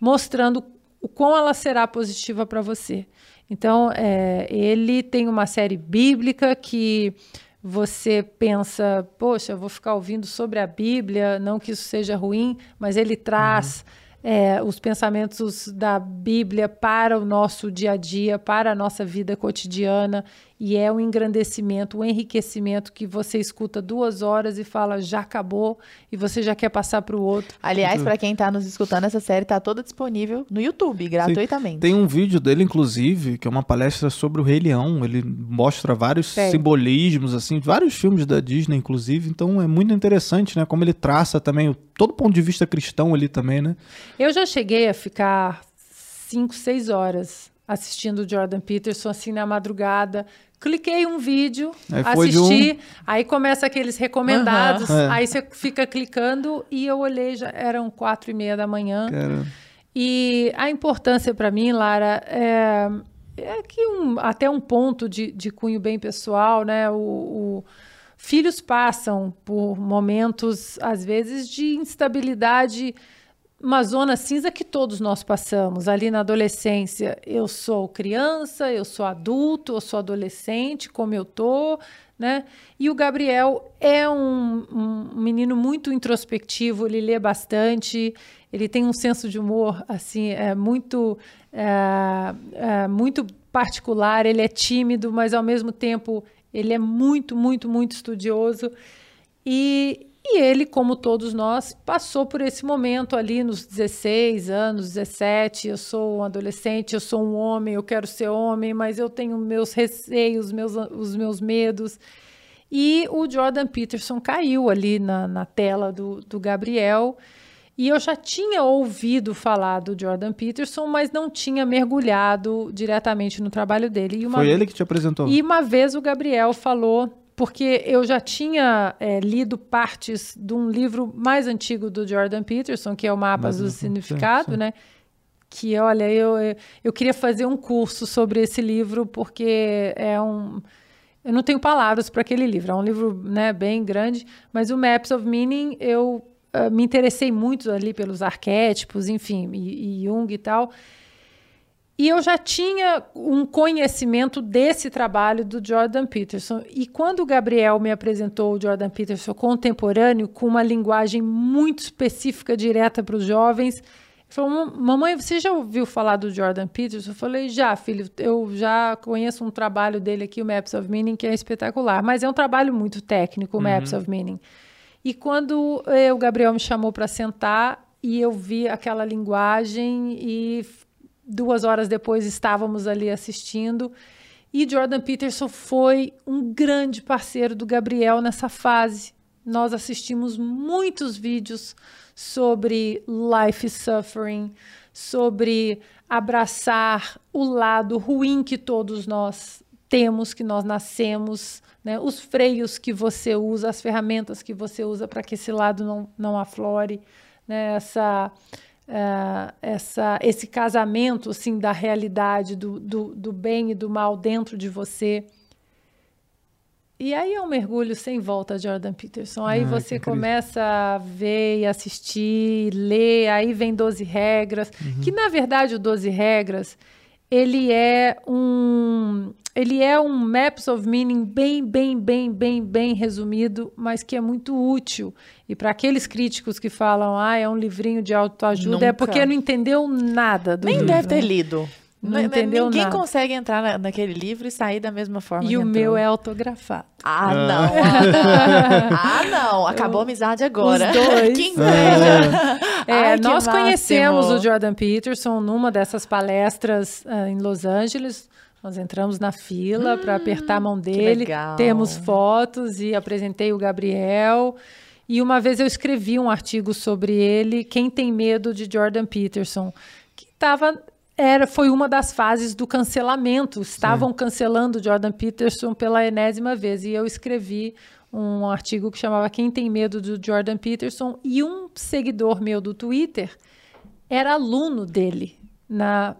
mostrando o quão ela será positiva para você. Então, é, ele tem uma série bíblica que você pensa, poxa, eu vou ficar ouvindo sobre a Bíblia, não que isso seja ruim, mas ele traz. Uhum é, os pensamentos da Bíblia para o nosso dia a dia, para a nossa vida cotidiana, e é um engrandecimento, um enriquecimento que você escuta duas horas e fala já acabou e você já quer passar para o outro. Aliás, para quem está nos escutando, essa série está toda disponível no YouTube, gratuitamente. Sim. Tem um vídeo dele, inclusive, que é uma palestra sobre o Rei Leão. Ele mostra vários simbolismos, assim, vários filmes da Disney, inclusive. Então é muito interessante, né? Como ele traça também todo ponto de vista cristão ali também, né? Eu já cheguei a ficar cinco, seis horas assistindo Jordan Peterson assim na madrugada, cliquei um vídeo, aí assisti, um... aí começa aqueles recomendados, uhum. aí você fica clicando e eu olhei, já eram quatro e meia da manhã. Caramba. E a importância para mim, Lara, é, é que um, até um ponto de, de cunho bem pessoal, né? O, o, filhos passam por momentos, às vezes, de instabilidade uma zona cinza que todos nós passamos ali na adolescência. Eu sou criança, eu sou adulto, eu sou adolescente, como eu tô, né? E o Gabriel é um, um menino muito introspectivo, ele lê bastante, ele tem um senso de humor assim é muito é, é, muito particular. Ele é tímido, mas ao mesmo tempo ele é muito, muito, muito estudioso. E e ele, como todos nós, passou por esse momento ali nos 16 anos, 17. Eu sou um adolescente, eu sou um homem, eu quero ser homem, mas eu tenho meus receios, meus, os meus medos. E o Jordan Peterson caiu ali na, na tela do, do Gabriel. E eu já tinha ouvido falar do Jordan Peterson, mas não tinha mergulhado diretamente no trabalho dele. Foi ele que te apresentou? E uma vez o Gabriel falou porque eu já tinha é, lido partes de um livro mais antigo do Jordan Peterson, que é o Mapas do Significado, sim, sim. né? Que, olha, eu, eu queria fazer um curso sobre esse livro, porque é um... Eu não tenho palavras para aquele livro, é um livro né, bem grande, mas o Maps of Meaning, eu uh, me interessei muito ali pelos arquétipos, enfim, e, e Jung e tal, e eu já tinha um conhecimento desse trabalho do Jordan Peterson. E quando o Gabriel me apresentou o Jordan Peterson contemporâneo, com uma linguagem muito específica, direta para os jovens, ele falou: Mamãe, você já ouviu falar do Jordan Peterson? Eu falei: Já, filho, eu já conheço um trabalho dele aqui, o Maps of Meaning, que é espetacular. Mas é um trabalho muito técnico, o uhum. Maps of Meaning. E quando eh, o Gabriel me chamou para sentar, e eu vi aquela linguagem e duas horas depois estávamos ali assistindo. E Jordan Peterson foi um grande parceiro do Gabriel nessa fase. Nós assistimos muitos vídeos sobre life suffering, sobre abraçar o lado ruim que todos nós temos, que nós nascemos, né? os freios que você usa, as ferramentas que você usa para que esse lado não, não aflore, né? essa uh, essa, esse casamento assim, da realidade, do, do, do bem e do mal dentro de você. E aí é um mergulho sem volta, Jordan Peterson. Aí Ah, você começa a ver e assistir, ler, aí vem 12 regras, Uhum. que na verdade o 12 regras, ele é um ele é um maps of meaning bem, bem, bem, bem, bem resumido, mas que é muito útil. E para aqueles críticos que falam, ah, é um livrinho de autoajuda, é Nunca. porque não entendeu nada do Nem livro. deve ter lido. Não N- entendeu Ninguém nada. consegue entrar na- naquele livro e sair da mesma forma E que o entrou. meu é autografado. Ah, não. Ana. ah, não. Acabou a amizade agora. Os dois. que inveja. É, Ai, nós conhecemos o Jordan Peterson numa dessas palestras ah, em Los Angeles. Nós entramos na fila para apertar a mão dele, legal. temos fotos e apresentei o Gabriel. E uma vez eu escrevi um artigo sobre ele, Quem tem medo de Jordan Peterson, que estava era foi uma das fases do cancelamento. Estavam cancelando Jordan Peterson pela enésima vez e eu escrevi um artigo que chamava Quem tem medo do Jordan Peterson e um seguidor meu do Twitter era aluno dele na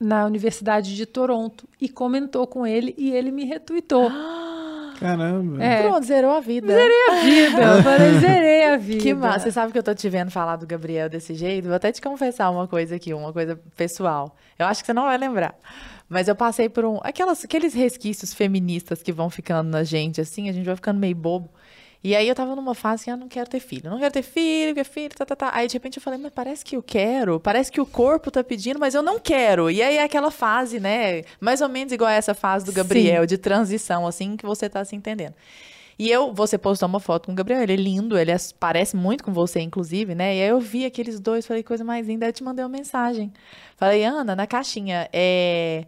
na Universidade de Toronto e comentou com ele e ele me retweetou. Caramba. É. Pronto, zerou a vida. a vida, eu falei, zerei a vida. Que massa. Você sabe que eu tô te vendo falar do Gabriel desse jeito? Vou até te confessar uma coisa aqui, uma coisa pessoal. Eu acho que você não vai lembrar. Mas eu passei por um. Aquelas, aqueles resquícios feministas que vão ficando na gente, assim, a gente vai ficando meio bobo. E aí eu tava numa fase que eu não quero ter filho. Não quero ter filho, quero filho, tá, tá, tá. Aí de repente eu falei, mas parece que eu quero, parece que o corpo tá pedindo, mas eu não quero. E aí é aquela fase, né? Mais ou menos igual a essa fase do Gabriel, de transição, assim, que você tá se entendendo. E eu, você postou uma foto com o Gabriel, ele é lindo, ele é- parece muito com você, inclusive, né? E aí eu vi aqueles dois, falei, coisa mais linda, aí eu te mandei uma mensagem. Falei, Ana, na caixinha, é.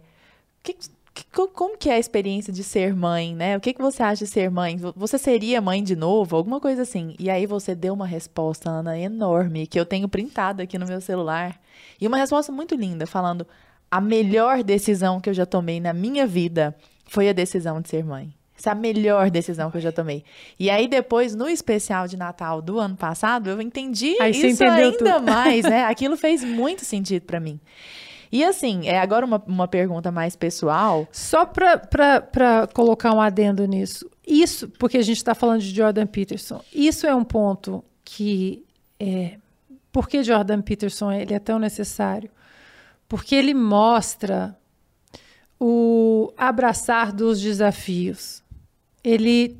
Que- que- co- como que é a experiência de ser mãe, né? O que, que você acha de ser mãe? Vo- Você seria mãe de novo? Alguma coisa assim. E aí você deu uma resposta, Ana, enorme, que eu tenho printado aqui no meu celular. E uma resposta muito linda, falando: a melhor decisão que eu já tomei na minha vida foi a decisão de ser mãe. Essa é a melhor decisão que eu já tomei. E aí, depois, no especial de Natal do ano passado, eu entendi Aí isso ainda tudo. mais, né? Aquilo fez muito sentido pra mim. E assim, é agora uma, uma pergunta mais pessoal. Só para colocar um adendo nisso, isso, porque a gente está falando de Jordan Peterson, isso é um ponto que é, por que Jordan Peterson ele é tão necessário? Porque ele mostra o abraçar dos desafios. Ele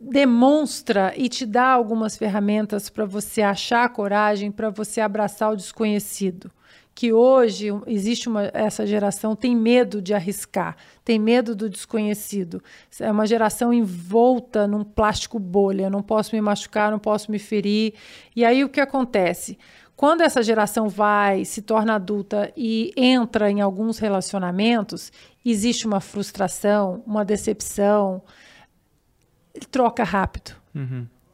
demonstra e te dá algumas ferramentas para você achar coragem, para você abraçar o desconhecido. Que hoje existe uma, essa geração tem medo de arriscar, tem medo do desconhecido. É uma geração envolta num plástico bolha, não posso me machucar, não posso me ferir. E aí o que acontece? Quando essa geração vai, se torna adulta e entra em alguns relacionamentos, existe uma frustração, uma decepção, troca rápido.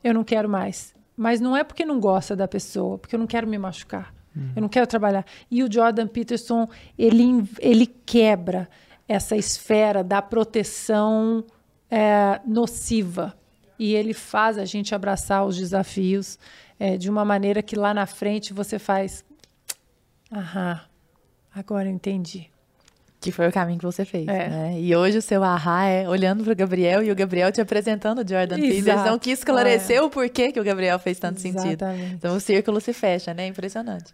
Eu não quero mais. Mas não é porque não gosta da pessoa, porque eu não quero me machucar. Eu não quero trabalhar. E o Jordan Peterson, ele, ele quebra essa esfera da proteção é, nociva. E ele faz a gente abraçar os desafios é, de uma maneira que lá na frente você faz. Aham, agora eu entendi. Que foi o caminho que você fez, É. né? E hoje o seu ahá é olhando pro Gabriel e o Gabriel te apresentando o Jordan. Peterson, que esclareceu o porquê que o Gabriel fez tanto sentido. Exatamente. Então o círculo se fecha, né? Impressionante.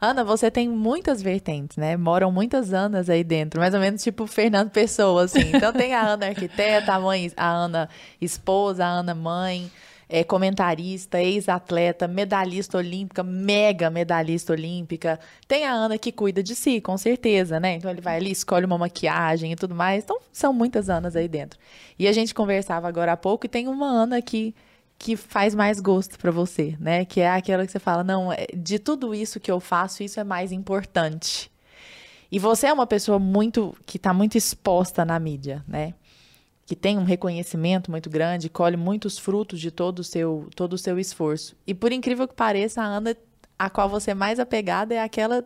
Ana, você tem muitas vertentes, né? Moram muitas Anas aí dentro, mais ou menos tipo Fernando Pessoa, assim. Então tem a Ana arquiteta, a mãe, a Ana esposa, a Ana mãe, é, comentarista, ex-atleta, medalhista olímpica, mega medalhista olímpica. Tem a Ana que cuida de si, com certeza, né? Então ele vai ali, escolhe uma maquiagem e tudo mais. Então são muitas Anas aí dentro. E a gente conversava agora há pouco e tem uma Ana que que faz mais gosto pra você, né? Que é aquela que você fala, não, é- de tudo isso que eu faço, isso é mais importante. E você é uma pessoa muito que tá muito exposta na mídia, né? Que tem um reconhecimento muito grande, colhe muitos frutos de todo o seu todo o seu esforço. E por incrível que pareça, a Ana a qual você é mais apegada é aquela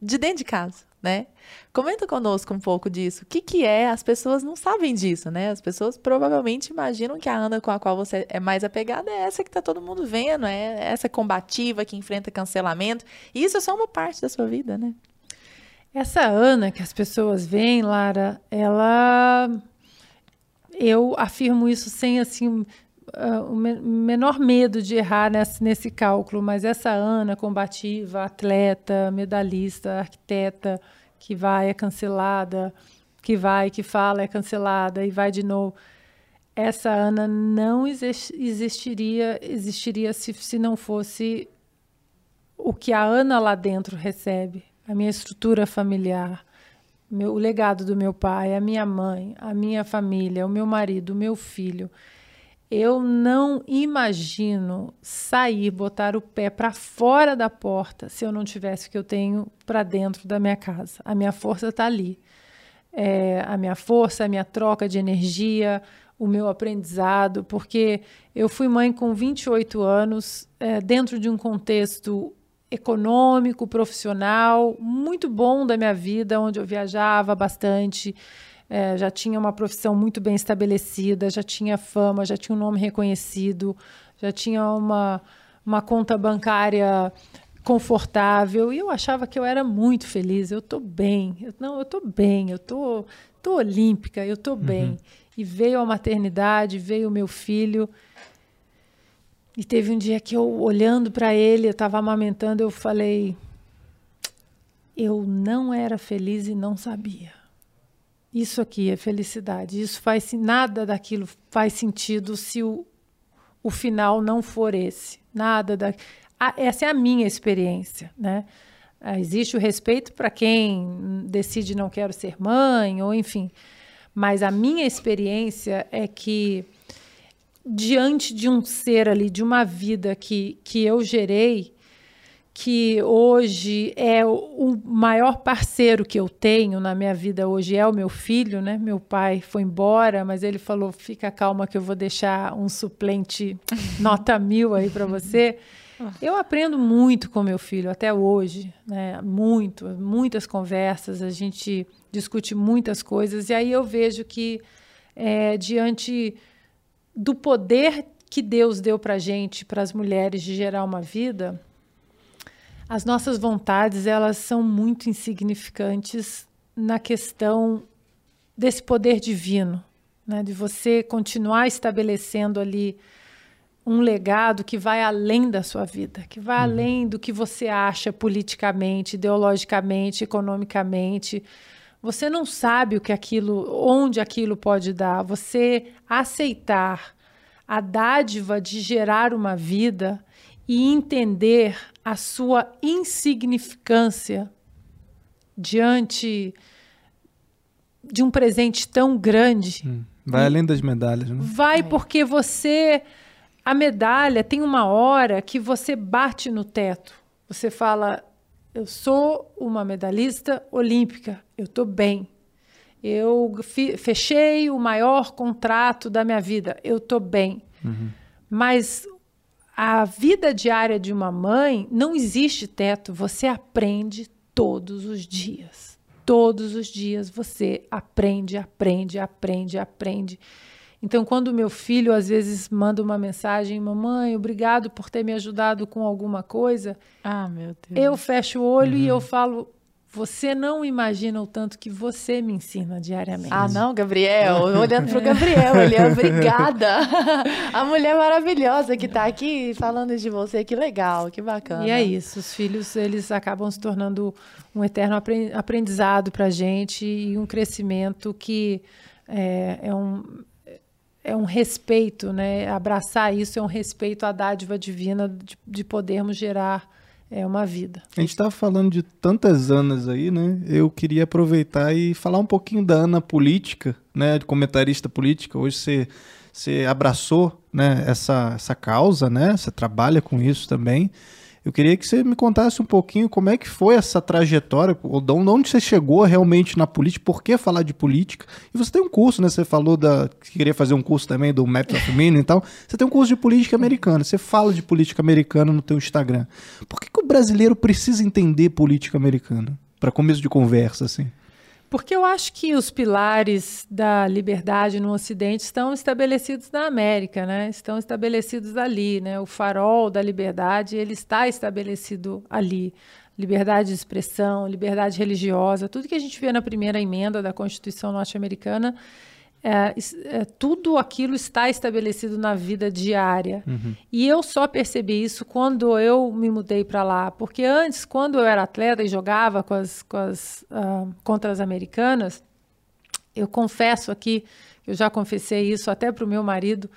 de dentro de casa, né? Comenta conosco um pouco disso. O que, que é? As pessoas não sabem disso, né? As pessoas provavelmente imaginam que a Ana com a qual você é mais apegada é essa que tá todo mundo vendo, é essa combativa que enfrenta cancelamento. E isso é só uma parte da sua vida, né? Essa Ana que as pessoas veem, Lara, ela. Eu afirmo isso sem assim uh, o menor medo de errar nesse, nesse cálculo, mas essa Ana combativa, atleta, medalhista, arquiteta, que vai é cancelada, que vai, que fala é cancelada e vai de novo. Essa Ana não existiria, existiria se, se não fosse o que a Ana lá dentro recebe, a minha estrutura familiar, meu, o legado do meu pai, a minha mãe, a minha família, o meu marido, o meu filho. Eu não imagino sair, botar o pé para fora da porta se eu não tivesse o que eu tenho para dentro da minha casa. A minha força está ali. É, a minha força, a minha troca de energia, o meu aprendizado, porque eu fui mãe com 28 anos, é, dentro de um contexto econômico, profissional, muito bom da minha vida, onde eu viajava bastante, é, já tinha uma profissão muito bem estabelecida, já tinha fama, já tinha um nome reconhecido, já tinha uma, uma conta bancária confortável e eu achava que eu era muito feliz. Eu estou bem, eu, não, eu estou bem, eu tô, tô olímpica, eu estou bem. Uhum. E veio a maternidade, veio o meu filho e teve um dia que eu, olhando para ele, eu estava amamentando, eu falei: eu não era feliz e não sabia. Isso aqui é felicidade. Isso faz nada daquilo faz sentido se o, o final não for esse. Nada da essa é a minha experiência, né? Ah, existe o respeito para quem decide não quero ser mãe ou enfim, mas a minha experiência é que diante de um ser ali, de uma vida que, que eu gerei, que hoje é o maior parceiro que eu tenho na minha vida hoje é o meu filho, né? Meu pai foi embora, mas ele falou: fica calma que eu vou deixar um suplente nota mil aí para você. Eu aprendo muito com meu filho até hoje, né? Muito, muitas conversas, a gente discute muitas coisas e aí eu vejo que é, diante do poder que Deus deu para gente, para as mulheres, de gerar uma vida, as nossas vontades elas são muito insignificantes na questão desse poder divino, né? de você continuar estabelecendo ali um legado que vai além da sua vida, que vai uhum. além do que você acha politicamente, ideologicamente, economicamente. Você não sabe o que aquilo, onde aquilo pode dar. Você aceitar a dádiva de gerar uma vida e entender a sua insignificância diante de um presente tão grande. Hum, vai além das medalhas, né? Vai porque você a medalha tem uma hora que você bate no teto. Você fala: eu sou uma medalhista olímpica, eu estou bem. Eu fechei o maior contrato da minha vida, eu estou bem. Uhum. Mas a vida diária de uma mãe não existe teto, você aprende todos os dias. Todos os dias você aprende, aprende, aprende, aprende. Então, quando meu filho às vezes manda uma mensagem, mamãe, obrigado por ter me ajudado com alguma coisa, ah, meu Deus. eu fecho o olho uhum. e eu falo, você não imagina o tanto que você me ensina diariamente. Ah, não, Gabriel. Olhando para o Gabriel, ele é obrigada. A mulher maravilhosa que está aqui falando de você, que legal, que bacana. E é isso, os filhos, eles acabam se tornando um eterno aprendizado para a gente e um crescimento que é, é um, é um respeito, né? Abraçar isso é um respeito à dádiva divina de, de podermos gerar é, uma vida. A gente estava falando de tantas Anas aí, né? Eu queria aproveitar e falar um pouquinho da Ana política, né? De comentarista política. Hoje você, você abraçou né, essa, essa causa, né? Você trabalha com isso também. Eu queria que você me contasse um pouquinho como é que foi essa trajetória, de onde você chegou realmente na política, por que falar de política. E você tem um curso, né? Você falou da, que queria fazer um curso também do Method of Meaning e tal. Você tem um curso de política americana, você fala de política americana no teu Instagram. Por que, que o brasileiro precisa entender política americana? Para começo de conversa, assim. Porque eu acho que os pilares da liberdade no Ocidente estão estabelecidos na América, né? Estão estabelecidos ali, né? O farol da liberdade ele está estabelecido ali. Liberdade de expressão, liberdade religiosa, tudo que a gente vê na primeira emenda da Constituição norte-americana é, é, tudo aquilo está estabelecido na vida diária. Uhum. E eu só percebi isso quando eu me mudei para lá. Porque antes, quando eu era atleta e jogava com as, com as, uh, contra as americanas, eu confesso aqui, eu já confessei isso até para o meu marido,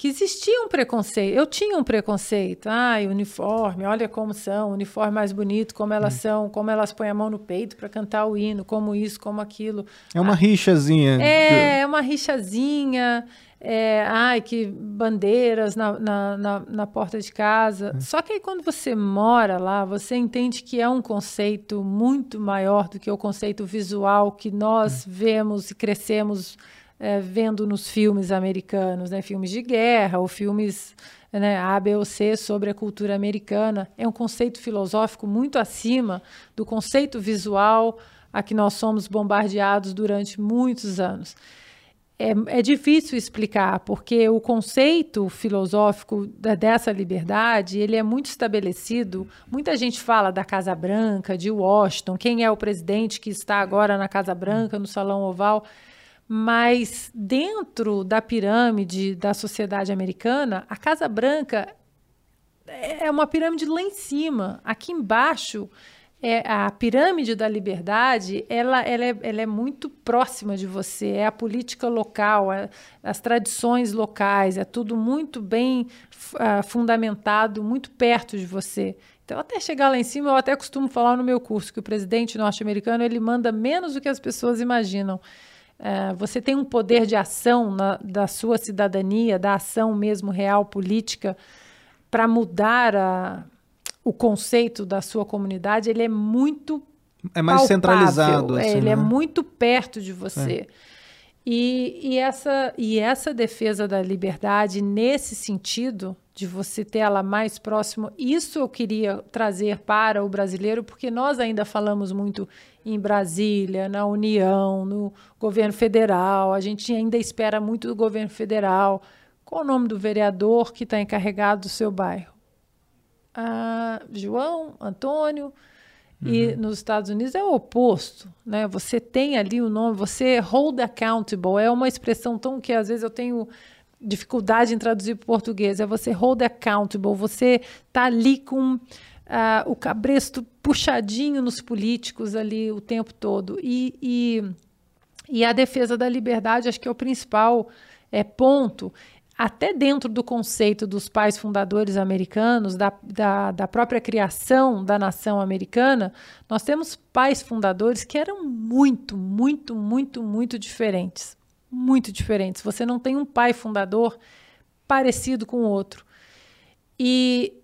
que existia um preconceito. Eu tinha um preconceito. Ai, uniforme, olha como são, uniforme mais bonito, como elas hum. são, como elas põem a mão no peito para cantar o hino, como isso, como aquilo. É uma ah, rixazinha. É, é uma rixazinha. É, ai, que bandeiras na, na, na, na porta de casa. É. Só que aí quando você mora lá, você entende que é um conceito muito maior do que o conceito visual que nós é. vemos e crescemos é, vendo nos filmes americanos, né, filmes de guerra ou filmes né, A, B ou C sobre a cultura americana. É um conceito filosófico muito acima do conceito visual a que nós somos bombardeados durante muitos anos. É, é difícil explicar, porque o conceito filosófico da, dessa liberdade ele é muito estabelecido. Muita gente fala da Casa Branca, de Washington, quem é o presidente que está agora na Casa Branca, no Salão Oval. Mas dentro da pirâmide da sociedade americana, a Casa Branca é uma pirâmide lá em cima. Aqui embaixo, é a pirâmide da liberdade, ela, ela, é, ela é muito próxima de você. É a política local, é, as tradições locais, é tudo muito bem uh, fundamentado, muito perto de você. Então, até chegar lá em cima, eu até costumo falar no meu curso que o presidente norte-americano ele manda menos do que as pessoas imaginam. É, você tem um poder de ação na, da sua cidadania, da ação mesmo real política, para mudar a, o conceito da sua comunidade, ele é muito. É mais palpável, centralizado. É, assim, ele é né? é muito perto de você. É. E, e, essa, e essa defesa da liberdade, nesse sentido, de você ter ela mais próximo, isso eu queria trazer para o brasileiro, porque nós ainda falamos muito em Brasília, na União, no governo federal, a gente ainda espera muito do governo federal. Qual o nome do vereador que está encarregado do seu bairro? Ah, João, Antônio. E uhum. nos Estados Unidos é o oposto, né? Você tem ali o nome, você hold accountable, é uma expressão tão que às vezes eu tenho dificuldade em traduzir para o português, é você hold accountable, você tá ali com uh, o cabresto puxadinho nos políticos ali o tempo todo. E, e, e a defesa da liberdade, acho que é o principal é, ponto até dentro do conceito dos pais fundadores americanos, da, da, da, própria criação da nação americana, nós temos pais fundadores que eram muito, muito, muito, muito diferentes. Muito diferentes. Você não tem um pai fundador parecido com o outro. E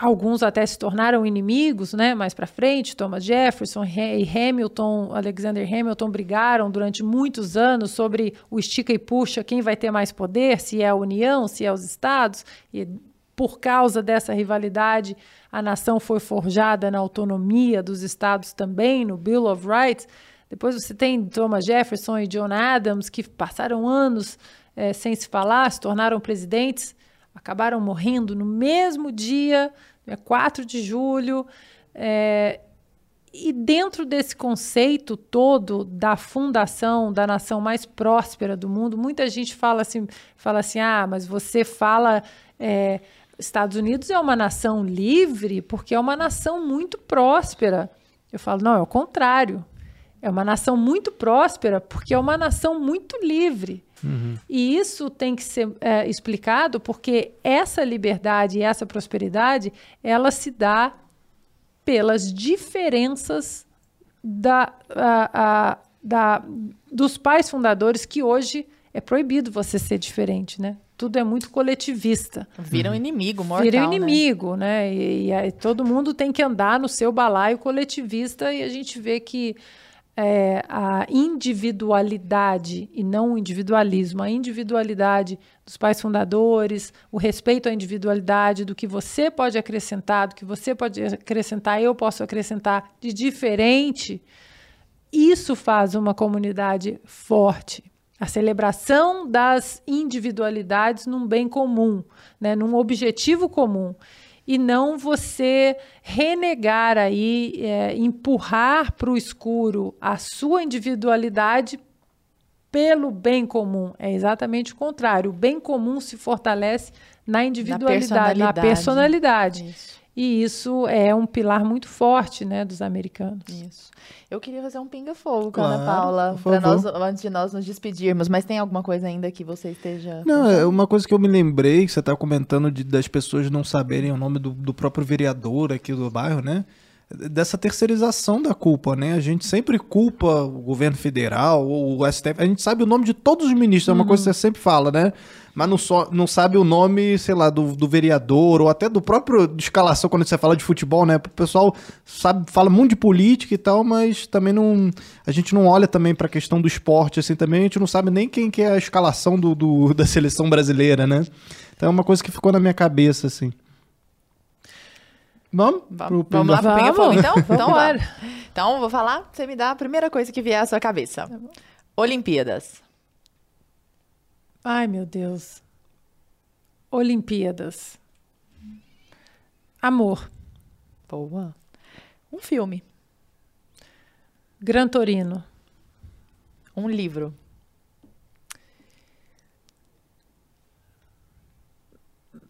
alguns até se tornaram inimigos, né? Mais para frente, Thomas Jefferson e Hamilton, Alexander Hamilton brigaram durante muitos anos sobre o estica e puxa, quem vai ter mais poder, se é a União, se é os Estados. E por causa dessa rivalidade, a nação foi forjada na autonomia dos Estados também, no Bill of Rights. Depois você tem Thomas Jefferson e John Adams, que passaram anos é, sem se falar, se tornaram presidentes acabaram morrendo no mesmo dia, dia 4 de julho. É, e dentro desse conceito todo da fundação da nação mais próspera do mundo, muita gente fala assim, fala assim, ah, mas você fala é, Estados Unidos é uma nação livre porque é uma nação muito próspera. Eu falo, não, é o contrário. É uma nação muito próspera porque é uma nação muito livre. Uhum. E isso tem que ser é, explicado porque essa liberdade e essa prosperidade, ela se dá pelas diferenças da, a, a, da, dos pais fundadores que hoje é proibido você ser diferente, né? Tudo é muito coletivista. Vira um inimigo mortal, Vira um né? inimigo, né? né? E, e aí, todo mundo tem que andar no seu balaio coletivista e a gente vê que é, a individualidade e não o individualismo, a individualidade dos pais fundadores, o respeito à individualidade, do que você pode acrescentar, do que você pode acrescentar, eu posso acrescentar de diferente, isso faz uma comunidade forte. A celebração das individualidades num bem comum, né, num objetivo comum e não você renegar aí, é, empurrar para o escuro a sua individualidade pelo bem comum. É exatamente o contrário. O bem comum se fortalece na individualidade, na personalidade. Na personalidade. E isso é um pilar muito forte, né, dos americanos. Isso. Eu queria fazer um pinga-fogo com a Ana Paula, para nós, antes de nós nos despedirmos, mas tem alguma coisa ainda que você esteja. Não, é uma coisa que eu me lembrei, que você estava comentando de, das pessoas não saberem o nome do, do próprio vereador aqui do bairro, né? dessa terceirização da culpa, né? A gente sempre culpa o governo federal, o STF, a gente sabe o nome de todos os ministros, é uma uhum. coisa que você sempre fala, né? Mas não, só, não sabe o nome, sei lá, do, do vereador, ou até do próprio de escalação, quando você fala de futebol, né? O pessoal sabe, fala muito de política e tal, mas também não. A gente não olha também para a questão do esporte, assim, também, a gente não sabe nem quem que é a escalação do, do da seleção brasileira, né? Então é uma coisa que ficou na minha cabeça, assim. Vamos? Vamos, vamos lá pro Pinga Fogo, então? Então, bora. Então, vou falar, você me dá a primeira coisa que vier à sua cabeça. Tá Olimpíadas. Ai, meu Deus. Olimpíadas. Amor. Boa. Um filme. Gran Torino. Um livro.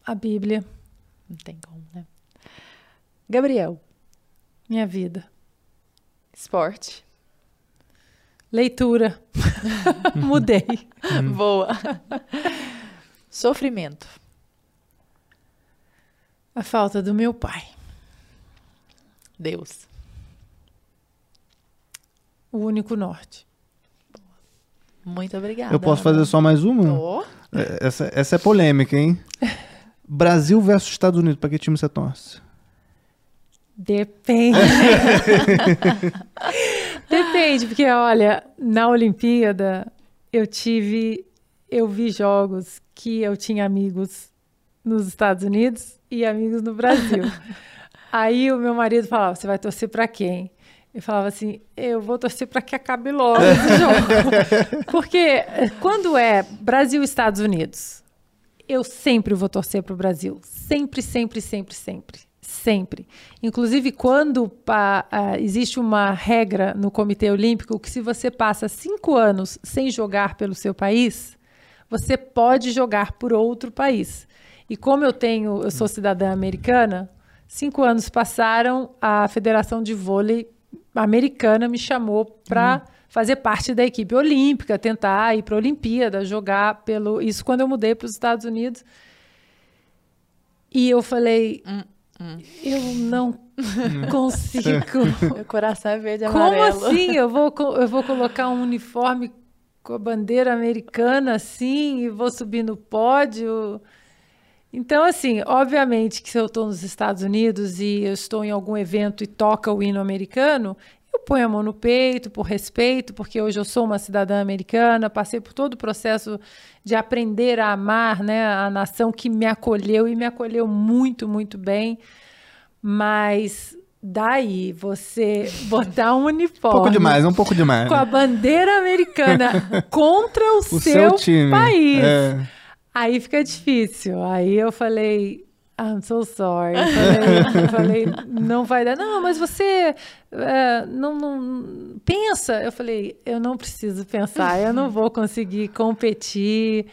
A Bíblia. Não tem como, né? Gabriel. Minha vida. Esporte. Leitura. Mudei. Boa. Sofrimento. A falta do meu pai. Deus. O único norte. Muito obrigada. Eu posso fazer só mais uma? Oh. Essa, essa é polêmica, hein? Brasil versus Estados Unidos. Para que time você torce? Depende. Depende, porque olha, na Olimpíada eu tive, eu vi jogos que eu tinha amigos nos Estados Unidos e amigos no Brasil. Aí o meu marido falava: "Você vai torcer para quem?" Eu falava assim: "Eu vou torcer para que acabe logo esse jogo". porque quando é Brasil e Estados Unidos, eu sempre vou torcer para o Brasil, sempre, sempre, sempre, sempre sempre. Inclusive, quando pa, uh, existe uma regra no Comitê Olímpico que se você passa cinco anos sem jogar pelo seu país, você pode jogar por outro país. E como eu tenho, eu sou cidadã americana, cinco anos passaram, a Federação de Vôlei americana me chamou para uhum. fazer parte da equipe olímpica, tentar ir para a Olimpíada, jogar pelo. Isso quando eu mudei para os Estados Unidos. E eu falei, hum. Hum. Eu não consigo. Meu coração é verde e amarelo. Como assim? Eu vou, eu vou colocar um uniforme com a bandeira americana assim e vou subir no pódio. Então, assim, obviamente que se eu estou nos Estados Unidos e eu estou em algum evento e toca o hino americano, eu ponho a mão no peito por respeito, porque hoje eu sou uma cidadã americana, passei por todo o processo de aprender a amar né, a nação que me acolheu e me acolheu muito, muito bem. Mas daí você botar um uniforme. Um pouco demais, um pouco demais. Com a bandeira americana contra o, o seu, seu país. É. Aí fica difícil. Aí eu falei, I'm so sorry. Falei, falei, não vai dar. Não, mas você é, não, não, pensa. Eu falei, eu não preciso pensar, eu não vou conseguir competir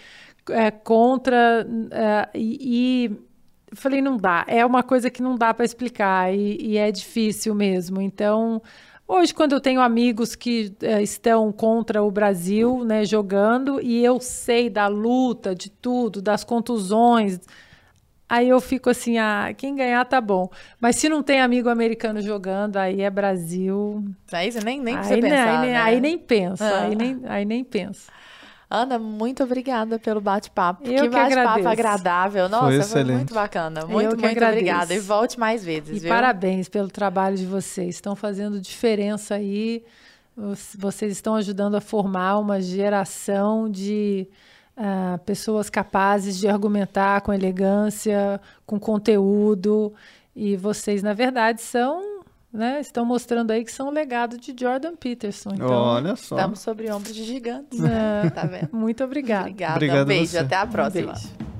é, contra. É, e, e falei, não dá. É uma coisa que não dá para explicar e, e, é difícil mesmo. Então, hoje, quando eu tenho amigos que estão contra o Brasil, né, jogando, e eu sei da luta, de tudo, das contusões Aí eu fico assim, ah, quem ganhar tá bom. Mas se não tem amigo americano jogando, aí é Brasil. Aí você nem, nem aí, precisa pensar, aí, né? aí nem pensa, ah. aí, nem, aí nem pensa. Ana, muito obrigada pelo bate-papo. Que, que bate-papo agradável. Nossa, foi, foi, muito bacana. Muito, muito agradeço. obrigada. E volte mais vezes. E viu? parabéns pelo trabalho de vocês. Estão fazendo diferença aí. Vocês estão ajudando a formar uma geração de Uh, pessoas capazes de argumentar com elegância, com conteúdo. E vocês, na verdade, são. Né, estão mostrando aí que são o legado de Jordan Peterson. Então, Olha só. Estamos sobre ombros de gigantes. É, tá vendo? Muito obrigada. Obrigada. Obrigado um beijo. Até a próxima. Um